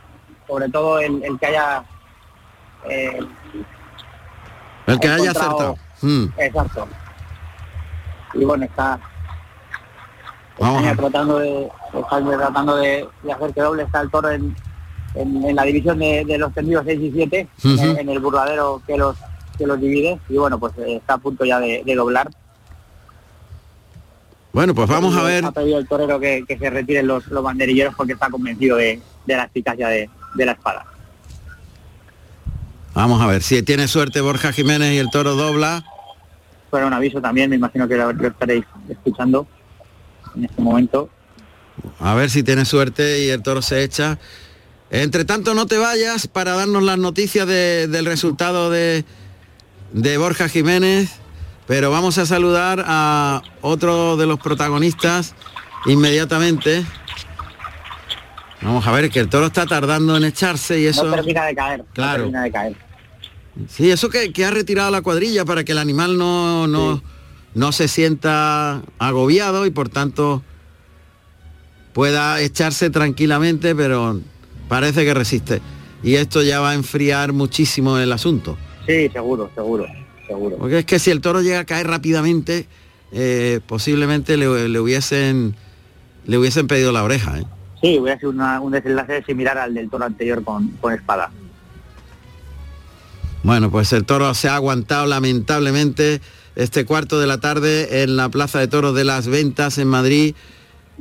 sobre todo el, el que haya... eh, El que ha haya acertado. Mm, Exacto. Y bueno, está Vamos ver. tratando de, España tratando de, de hacer que doble está el toro en, en, en la división de, de los tendidos 6 y 7, Ujú. en, en el burladero que los que los divide y bueno pues eh, está a punto ya de, de doblar. Bueno, pues vamos a ver. Ha pedido el torero que, que se retiren los, los banderilleros porque está convencido de, de la eficacia de, de la espada. Vamos a ver. Si tiene suerte Borja Jiménez y el toro dobla. Fuera un aviso también, me imagino que lo, lo estaréis escuchando en este momento. A ver si tiene suerte y el toro se echa. Entre tanto, no te vayas para darnos las noticias de- del resultado de, de Borja Jiménez, pero vamos a saludar a otro de los protagonistas inmediatamente. Vamos a ver que el toro está tardando en echarse y eso... No termina de caer. no Claro. termina de caer. Sí, eso que, que ha retirado la cuadrilla para que el animal no, no, no se sienta agobiado y por tanto pueda echarse tranquilamente, pero parece que resiste. Y esto ya va a enfriar muchísimo el asunto. Sí, seguro, seguro, seguro. Porque es que si el toro llega a caer rápidamente, eh, posiblemente le, le hubiesen le hubiesen pedido la oreja. ¿eh? Sí, voy a hacer una- un desenlace similar al del toro anterior con, con espada. Bueno, pues el toro se ha aguantado lamentablemente este cuarto de la tarde en la Plaza de Toros de las Ventas en Madrid,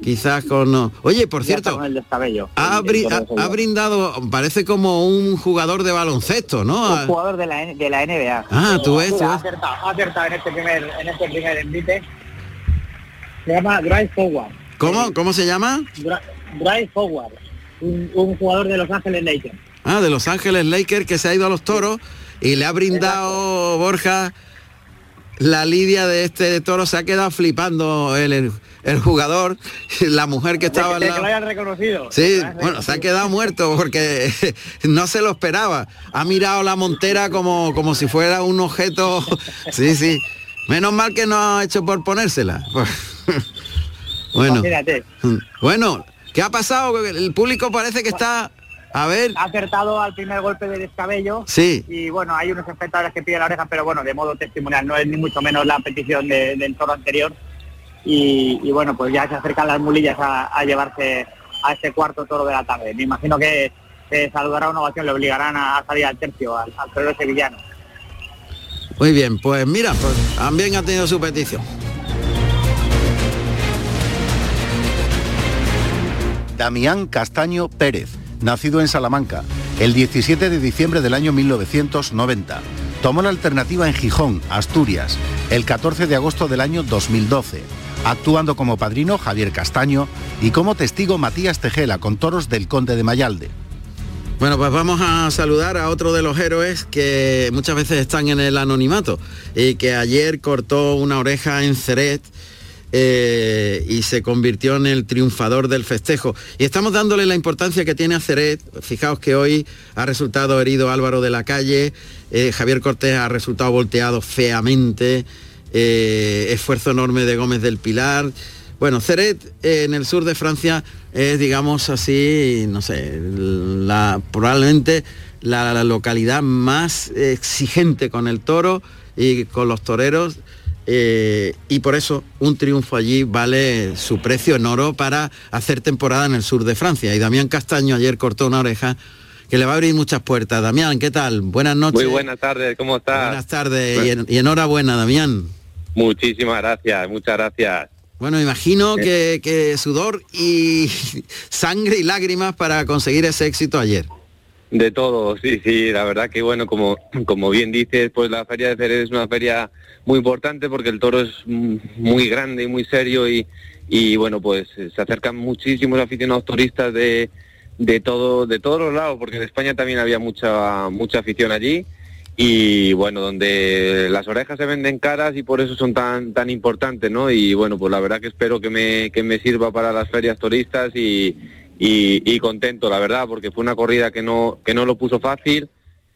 quizás con... Oye, por cierto, el descabello. ha, el- brindado, parece como un jugador de baloncesto, ¿no? un jugador de la, de la NBA. Ah, tú ves, ha acertado, en este primer, en este primer envite. Se llama Drive Forward. ¿Cómo? ¿Cómo se llama? Drive Forward. Un, un jugador de Los Ángeles Lakers. Ah, de Los Ángeles Lakers que se ha ido a los toros y le ha brindado Borja la lidia de este toro. Se ha quedado flipando el, el- jugador, la mujer que estaba De que lo hayan reconocido. Sí, bueno, se ha quedado muerto porque no se lo esperaba. Ha mirado la montera como, como si fuera un objeto. Sí, sí. Menos mal que no ha hecho por ponérsela. Bueno, Imagínate. bueno, ¿qué ha pasado? El público parece que está... A ver, Ha acertado al primer golpe de descabello. Sí. Y bueno, hay unos espectadores que piden la oreja, pero bueno, de modo testimonial, no es ni mucho menos la petición de- del toro anterior. Y, y bueno, pues ya se acercan las mulillas a, a llevarse a este cuarto toro de la tarde. Me imagino que se saludará una ovación, le obligarán a, a salir al tercio, al, al torero sevillano. muy bien, pues mira, pues también ha tenido su petición. Damián Castaño Pérez, nacido en Salamanca, el 17 de diciembre del año 1990. Tomó la alternativa en Gijón, Asturias, el 14 de agosto del año 2012, actuando como padrino Javier Castaño y como testigo Matías Tejela con toros del Conde de Mayalde. Bueno, pues vamos a saludar a otro de los héroes que muchas veces están en el anonimato y que ayer cortó una oreja en Ceret eh, y se convirtió en el triunfador del festejo. Y estamos dándole la importancia que tiene a Ceret. Fijaos que hoy ha resultado herido Álvaro de la Calle, eh, Javier Cortés ha resultado volteado feamente, eh, esfuerzo enorme de Gómez del Pilar. Bueno, Ceret eh, en el sur de Francia es, digamos así, no sé, la, probablemente la, la localidad más exigente con el toro y con los toreros. eh, y por eso un triunfo allí vale su precio en oro para hacer temporada en el sur de Francia. Y Damián Castaño ayer cortó una oreja que le va a abrir muchas puertas. Damián, ¿qué tal? Buenas noches. Muy buenas tardes, ¿cómo estás? Buenas tardes y, en- y enhorabuena, Damián. Muchísimas gracias, muchas gracias. Bueno, imagino que, que sudor y sangre y lágrimas para conseguir ese éxito ayer. De todo, sí, sí, la verdad que bueno, como, como bien dices, pues la feria de Jerez es una feria muy importante porque el toro es muy grande y muy serio y, y bueno, pues eh, se acercan muchísimos aficionados turistas de, de todo, de todos los lados, porque en España también había mucha, mucha afición allí y bueno, donde las orejas se venden caras y por eso son tan, tan importantes, ¿no? Y bueno, pues la verdad que espero que me, que me sirva para las ferias turistas y, y, contento, la verdad, porque fue una corrida que no, que no lo puso fácil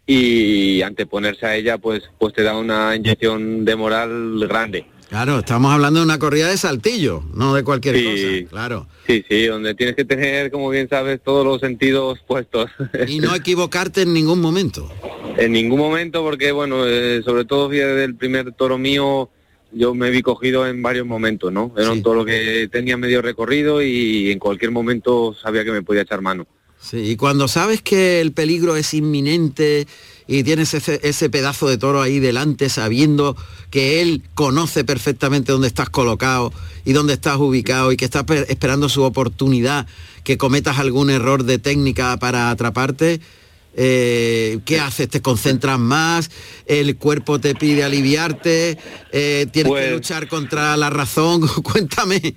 y anteponerse a ella pues, pues te da una inyección de moral grande. Claro, estamos hablando de una corrida de saltillo, no de cualquier Sí. cosa. Claro. Sí, sí, donde tienes que tener, como bien sabes, todos los sentidos puestos. Y no equivocarte en ningún momento. En ningún momento, porque bueno, eh, sobre todo fíjate, el primer toro mío, yo me vi cogido en varios momentos, ¿no? Era un toro que tenía medio recorrido y en cualquier momento sabía que me podía echar mano. Sí, y cuando sabes que el peligro es inminente y tienes ese, ese pedazo de toro ahí delante sabiendo que él conoce perfectamente dónde estás colocado y dónde estás ubicado y que está pe- esperando su oportunidad, que cometas algún error de técnica para atraparte, eh, ¿qué haces? ¿Te concentras más? ¿El cuerpo te pide aliviarte? Eh, ¿Tienes que Pues- luchar contra la razón? Cuéntame.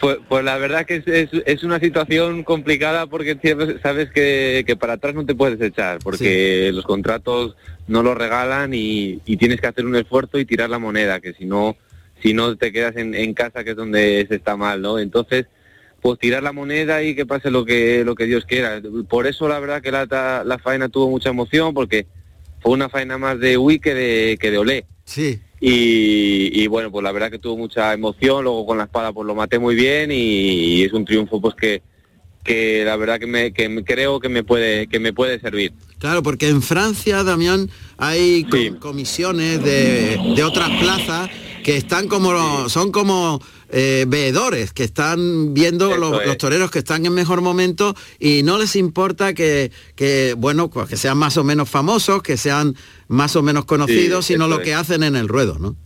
Pues, pues la verdad que es, es, es una situación complicada porque sabes que, que para atrás no te puedes echar, porque los contratos no los regalan y, y tienes que hacer un esfuerzo y tirar la moneda, que si no, si no te quedas en, en casa que es donde se está mal, ¿no? Entonces, pues tirar la moneda y que pase lo que, lo que Dios quiera. Por eso la verdad que la, la faena tuvo mucha emoción, porque fue una faena más de Uy que de, que de Olé. Sí. Y, y bueno, pues la verdad que tuvo mucha emoción, luego con la espada pues lo maté muy bien y, y es un triunfo pues que, que la verdad que, me, que creo que me puede que me puede servir. Claro, porque en Francia, Damián, hay co- comisiones de, de otras plazas que están como, son como eh, veedores, que están viendo los, es. los toreros que están en mejor momento y no les importa que, que, bueno, pues que sean más o menos famosos, que sean más o menos conocidos, Sí, sino lo es. que hacen en el ruedo, ¿no?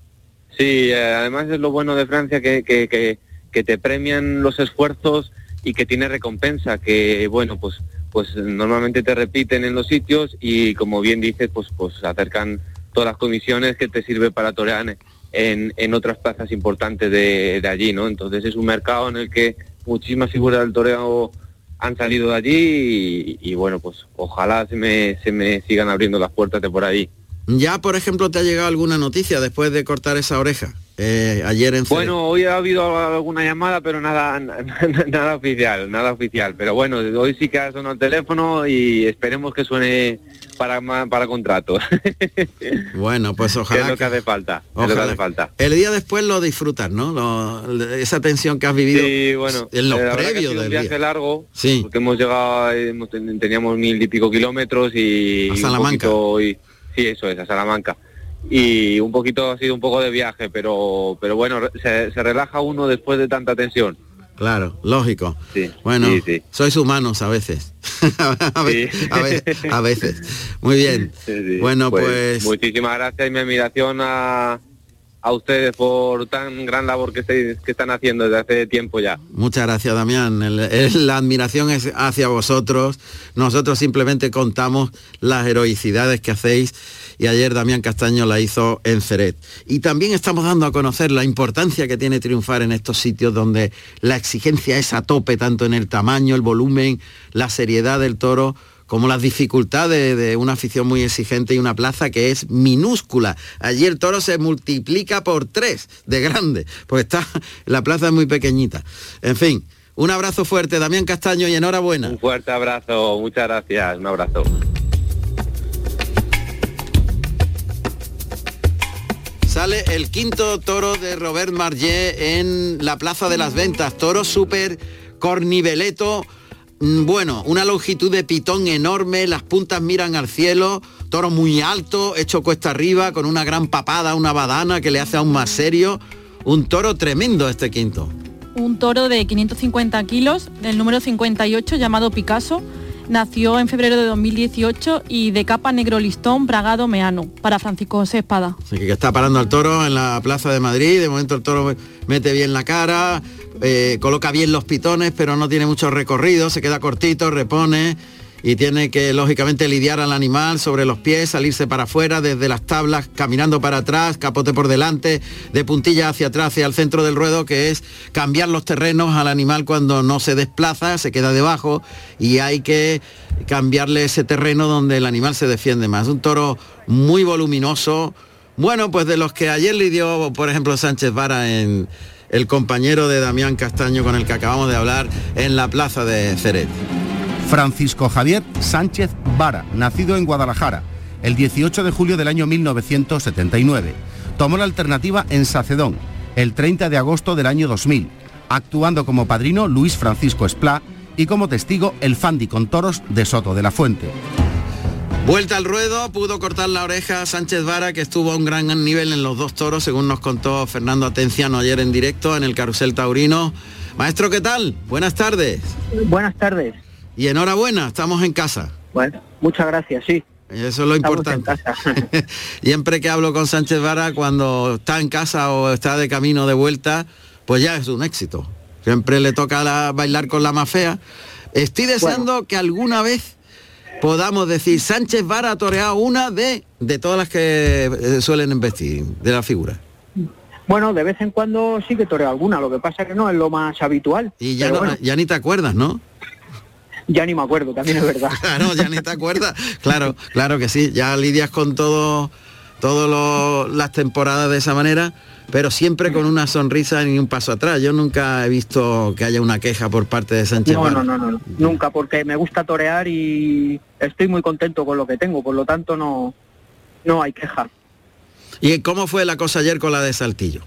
Sí, eh, además es lo bueno de Francia que, que, que, que te premian los esfuerzos y que tiene recompensa, que bueno, pues pues normalmente te repiten en los sitios y como bien dices, pues pues acercan todas las comisiones que te sirve para torear en, en otras plazas importantes de, de allí, ¿no? Entonces es un mercado en el que muchísimas figuras del toreo han salido de allí y, y, bueno, pues ojalá se me, se me sigan abriendo las puertas de por ahí. Ya, por ejemplo, te ha llegado alguna noticia después de cortar esa oreja. eh, ayer en. Bueno, hoy ha habido alguna llamada, pero nada, nada oficial, nada oficial. Pero bueno, hoy sí que ha sonado el teléfono y esperemos que suene para para contrato. Bueno, pues ojalá. es lo que hace falta. es lo que Ojalá. hace falta. El día después lo disfrutas, ¿no? Lo- esa tensión que has vivido Sí, bueno, en los eh, previos sido un del viaje día. largo, Sí. porque hemos llegado, hemos ten- teníamos mil y pico kilómetros y A Salamanca. y- sí, eso es, a Salamanca. Y un poquito ha sido un poco de viaje, pero pero bueno, se, se relaja uno después de tanta tensión. Claro, lógico. Sí, Bueno, sí, sí. sois humanos a veces. a, ve- a veces. Muy bien. Bueno, pues- muchísimas gracias y mi admiración a, a ustedes por tan gran labor que, están haciendo desde hace tiempo ya. Muchas gracias, Damián. El- el- la admiración es hacia vosotros. Nosotros simplemente contamos las heroicidades que hacéis y ayer Damián Castaño la hizo en Ceret. Y también estamos dando a conocer la importancia que tiene triunfar en estos sitios donde la exigencia es a tope, tanto en el tamaño, el volumen, la seriedad del toro como las dificultades de una afición muy exigente y una plaza que es minúscula. Allí el toro se multiplica por tres de grande, pues está, la plaza es muy pequeñita. En fin, un abrazo fuerte, Damián Castaño, y enhorabuena. Un fuerte abrazo, muchas gracias, un abrazo. El quinto toro de Robert Margé en la Plaza de las Ventas, toro súper corniveleto mm, bueno, una longitud de pitón enorme, las puntas miran al cielo, toro muy alto, hecho cuesta arriba, con una gran papada, una badana que le hace aún más serio. Un toro tremendo este quinto. Un toro de 550 kilos, del número 58, llamado Picasso, nació en febrero de 2018 y de capa negro listón bragado meano, para Francisco José Espada. Así que está parando al toro en la Plaza de Madrid, de momento el toro mete bien la cara, eh, coloca bien los pitones, pero no tiene mucho recorrido, se queda cortito, repone y tiene que lógicamente lidiar al animal sobre los pies, salirse para afuera desde las tablas, caminando para atrás, capote por delante, de puntilla hacia atrás, hacia el centro del ruedo, que es cambiar los terrenos al animal cuando no se desplaza, se queda debajo y hay que cambiarle ese terreno donde el animal se defiende más. Un toro muy voluminoso, bueno, pues de los que ayer lidió, por ejemplo, Sánchez Vara en el compañero de Damián Castaño con el que acabamos de hablar en la plaza de Ceret. Francisco Javier Sánchez Vara, nacido en Guadalajara, el 18 de julio del año 1979. Tomó la alternativa en Sacedón, el 30 de agosto del año 2000, actuando como padrino Luis Francisco Esplá y como testigo el Fandi con toros de Soto de la Fuente. Vuelta al ruedo, pudo cortar la oreja a Sánchez Vara, que estuvo a un gran nivel en los dos toros, según nos contó Fernando Atenciano ayer en directo en el Carrusel Taurino. Maestro, ¿qué tal? Buenas tardes. Buenas tardes. Y enhorabuena, estamos en casa. Bueno, muchas gracias, sí. Eso es lo importante. Siempre que hablo con Sánchez Vara, cuando está en casa o está de camino de vuelta, pues ya es un éxito. Siempre le toca bailar con la más fea. Estoy deseando que alguna vez podamos decir, Sánchez Vara ha toreado una de, de todas las que eh, suelen investir, de la figura. Bueno, de vez en cuando sí que toreo alguna, lo que pasa que no es lo más habitual. Y ya, ya ni te acuerdas, ¿no? Ya ni me acuerdo, también es verdad. claro, ya ni te acuerdas. Claro, claro que sí, ya lidias con todo, todas las temporadas de esa manera, pero siempre con una sonrisa ni un paso atrás. Yo nunca he visto que haya una queja por parte de Sánchez. No, no, no, no, nunca, porque me gusta torear y estoy muy contento con lo que tengo, por lo tanto no, no hay queja. ¿Y cómo fue la cosa ayer con la de Saltillo?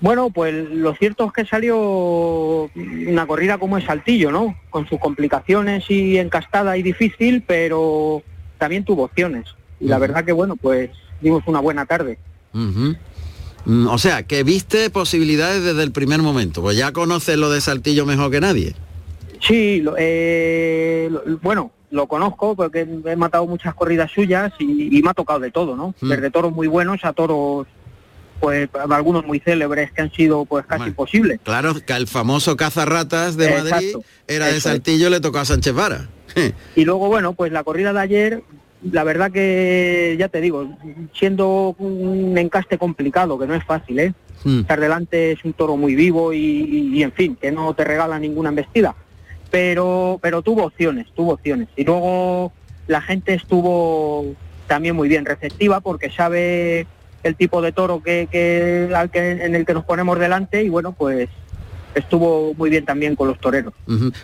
Bueno, pues lo cierto es que salió una corrida como el Saltillo, ¿no? Con sus complicaciones y encastada y difícil, pero también tuvo opciones. Y la verdad que, bueno, pues dimos una buena tarde. Mm, o sea, que viste posibilidades desde el primer momento, pues ya conoces lo de Saltillo mejor que nadie. Sí, eh, bueno, lo conozco porque he matado muchas corridas suyas y, me ha tocado de todo, ¿no? Mm. Desde toros muy buenos a toros pues algunos muy célebres que han sido pues casi imposibles. Claro, que el famoso cazarratas de Madrid era de Saltillo, le tocó a Sánchez Vara. y luego, bueno, pues la corrida de ayer, la verdad que, ya te digo, siendo un encaste complicado, que no es fácil, ¿eh? Hmm. Estar delante es un toro muy vivo y, en fin, que no te regala ninguna embestida. Pero, pero tuvo opciones, tuvo opciones. Y luego la gente estuvo también muy bien receptiva porque sabe el tipo de toro que, que, en el que nos ponemos delante y bueno, pues estuvo muy bien también con los toreros.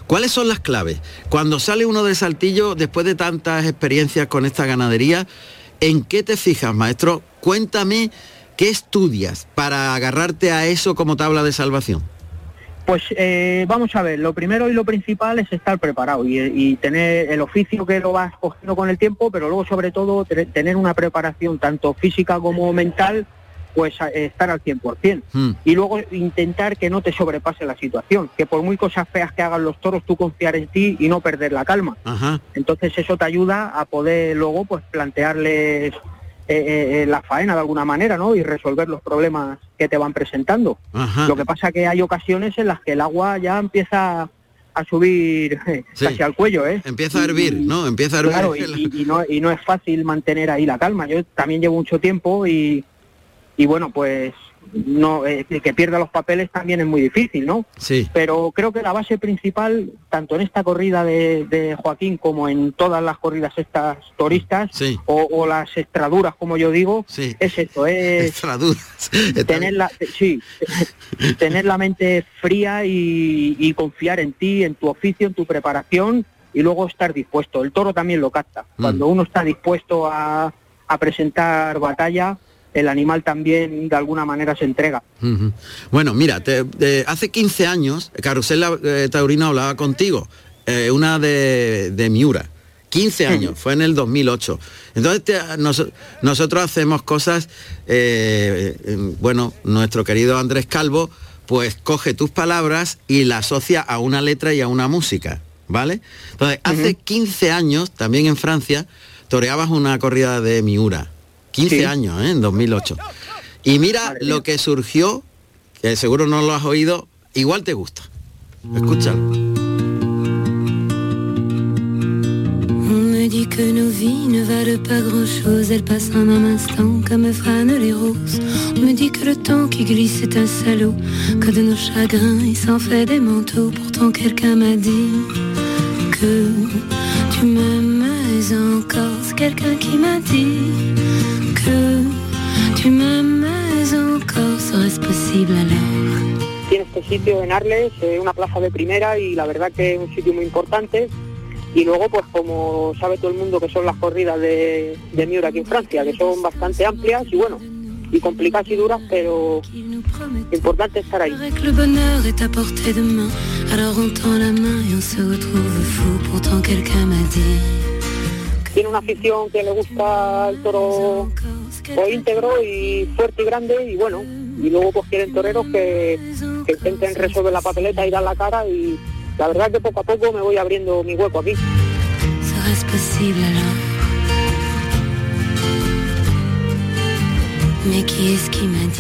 ¿Cuáles son las claves? Cuando sale uno de Saltillo, después de tantas experiencias con esta ganadería, ¿en qué te fijas, maestro? Cuéntame qué estudias para agarrarte a eso como tabla de salvación. Pues eh, vamos a ver, lo primero y lo principal es estar preparado y, tener el oficio que lo vas cogiendo con el tiempo, pero luego sobre todo tener una preparación tanto física como mental, pues estar al 100%. Hmm. Y luego intentar que no te sobrepase la situación, que por muy cosas feas que hagan los toros, tú confiar en ti y no perder la calma. Entonces eso te ayuda a poder luego pues plantearles eh, eh, eh, la faena de alguna manera, ¿no? Y resolver los problemas que te van presentando. Lo que pasa que hay ocasiones en las que el agua ya empieza a subir casi al cuello, ¿eh? Empieza a hervir, ¿no? Empieza a hervir. Claro, y, no, y no es fácil mantener ahí la calma. Yo también llevo mucho tiempo y, y bueno, pues no eh, que pierda los papeles también es muy difícil, ¿no? Sí. Pero creo que la base principal, tanto en esta corrida de, Joaquín como en todas las corridas estas turistas o, las extraduras, como yo digo, es esto, es tener la, sí, tener la mente fría y, confiar en ti, en tu oficio, en tu preparación y luego estar dispuesto. El toro también lo capta. Mm. Cuando uno está dispuesto a, a presentar batalla, el animal también de alguna manera se entrega. Bueno, mira, hace 15 años Carusel eh, Taurino hablaba contigo. eh, una de, de Miura. 15 años, fue en el 2008. Entonces te- nos- nosotros hacemos cosas, eh, eh, bueno, nuestro querido Andrés Calvo, pues coge tus palabras y la asocia a una letra y a una música, ¿vale? Entonces, hace 15 años, también en Francia, toreabas una corrida de Miura. 15 Sí. años, ¿eh? en 2008. Y mira lo que surgió, que seguro no lo has oído, igual te gusta. Escúchalo. On me dit que nos vies ne valent pas grand-chose, elles passent en un instant comme fanent les roses. On me dit que le temps qui glisse est un salaud, que de nos chagrins il s'en fait des manteaux. Pourtant quelqu'un m'a dit que tu m'aimes encore. C'est quelqu'un qui m'a dit que tu m'aimes encore. Serait-ce possible alors Tiene este sitio en Arles, eh, una plaza de primera y la verdad que es un sitio muy importante. Y luego, pues como sabe todo el mundo que son las corridas de, de Miura aquí en Francia, que son bastante amplias y bueno, y complicadas y duras, pero importante estar ahí. Tiene una afición que le gusta el toro íntegro y fuerte y grande y bueno, y luego pues quieren toreros que, que intenten resolver la papeleta y dar la cara y la verdad que poco a poco me voy abriendo mi hueco aquí.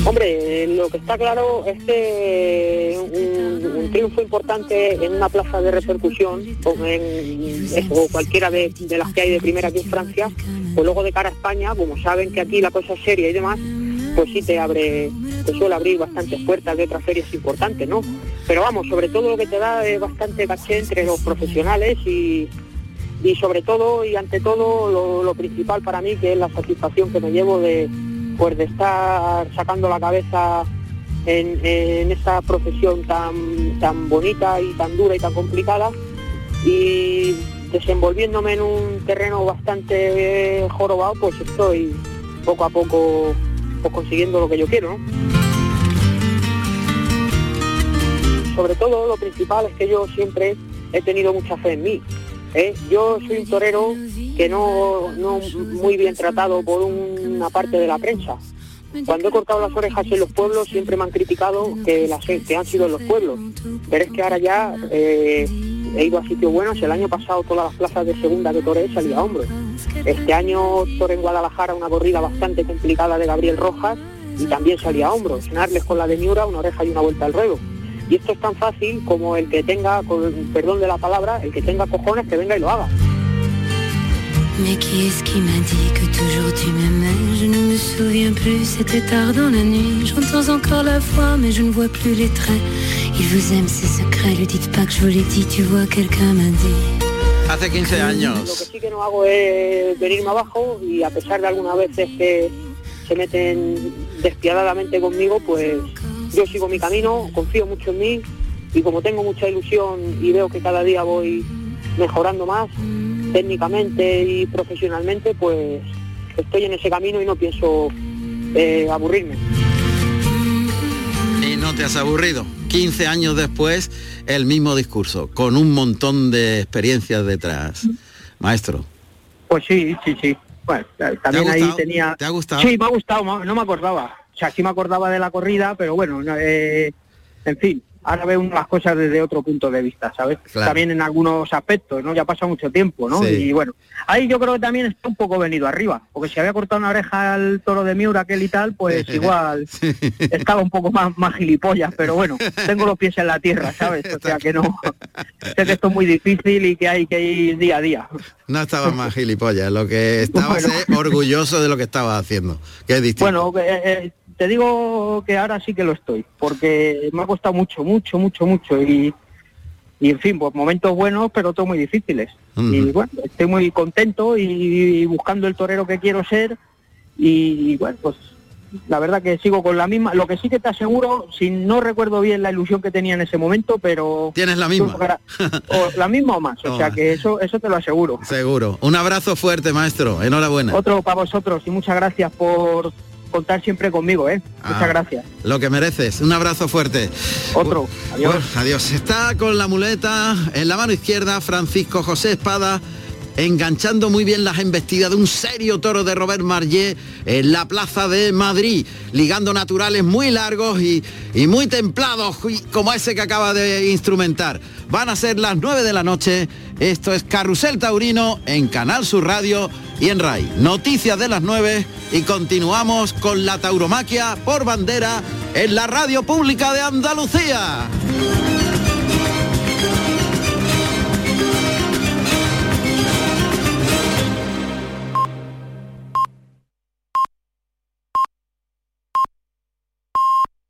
Hombre, lo que está claro es que un, un triunfo importante en una plaza de repercusión, o, en, o cualquiera de, las que hay de primera aquí en Francia, pues luego de cara a España, como saben que aquí la cosa es seria y demás, pues sí te abre, te suele abrir bastantes puertas de otras ferias importantes, ¿no? Pero vamos, sobre todo lo que te da es bastante caché entre los profesionales y, y sobre todo y ante todo lo principal para mí que es la satisfacción que me llevo de pues de estar sacando la cabeza en, en esta profesión tan tan bonita y tan dura y tan complicada y desenvolviéndome en un terreno bastante jorobado pues estoy poco a poco pues, consiguiendo lo que yo quiero sobre todo lo principal es que yo siempre he tenido mucha fe en mí. ¿Eh? Yo soy un torero que no, no muy bien tratado por una parte de la prensa. Cuando he cortado las orejas en los pueblos siempre me han criticado que, las, que han sido en los pueblos. Pero es que ahora ya eh, he ido a sitios buenos. El año pasado todas las plazas de segunda que toré salía a hombros. Este año toré en Guadalajara una corrida bastante complicada de Gabriel Rojas y también salía a hombros. En Arles con la de Miura, una oreja y una vuelta al ruedo. Y esto es tan fácil como el que tenga, con perdón de la palabra, el que tenga cojones que venga y lo haga. Mais qui est-ce qui m'a dit que toujours tu m'aimais Je ne me souviens plus, c'était tard dans la nuit. J'entends encore la voix, mais je ne vois plus les traits. Il vous aime, ses secrets, lui dites pas que je vous l'ai dit, tu vois, quelqu'un m'a dit. Hace 15 Lo que años. sí que no hago es venirme abajo y a pesar de algunas veces que se meten despiadadamente conmigo, pues yo sigo mi camino, confío mucho en mí y como tengo mucha ilusión y veo que cada día voy mejorando más técnicamente y profesionalmente, pues estoy en ese camino y no pienso eh, aburrirme. Y no te has aburrido. 15 años después, el mismo discurso, con un montón de experiencias detrás. Maestro. Pues sí, sí, sí. Bueno, también ha ahí tenía... ¿Te ha gustado? Sí, me ha gustado, no me acordaba. Sea, sí me acordaba de la corrida, pero bueno, no, eh, en fin, ahora veo las cosas desde otro punto de vista, ¿sabes? Claro. También en algunos aspectos, ¿no? Ya pasa mucho tiempo, ¿no? Sí. Y bueno, ahí yo creo que también está un poco venido arriba, porque si había cortado una oreja al toro de Miura aquel y tal, pues igual estaba un poco más, más gilipollas, pero bueno, tengo los pies en la tierra, ¿sabes? O sea que no, sé que esto es muy difícil y que hay que ir día a día. No estabas más gilipollas, lo que estabas Bueno. es orgulloso de lo que estabas haciendo, que es distinto. Bueno, eh, eh, te digo que ahora sí que lo estoy, porque me ha costado mucho, mucho, mucho, mucho y, y en fin, pues momentos buenos, pero todos muy difíciles. Y bueno, estoy muy contento y, buscando el torero que quiero ser y, bueno, pues la verdad que sigo con la misma. Lo que sí que te aseguro, si no recuerdo bien la ilusión que tenía en ese momento, pero... Tienes la misma. O la misma o más, o sea Toma. que eso, eso te lo aseguro. Seguro. Un abrazo fuerte, maestro. Enhorabuena. Otro para vosotros y muchas gracias por, contar siempre conmigo, ¿eh? Ah. Muchas gracias. Lo que mereces. Un abrazo fuerte. Otro. Adiós. Bueno, adiós. Está con la muleta en la mano izquierda Francisco José Espada enganchando muy bien las embestidas de un serio toro de Robert Marllet en la plaza de Madrid, ligando naturales muy largos y, y muy templados, como ese que acaba de instrumentar. Van a ser las 9 de la noche. Esto es Carrusel Taurino en Canal Sur Radio y en RAI. Noticias de las 9 y continuamos con la tauromaquia por bandera en la radio pública de Andalucía.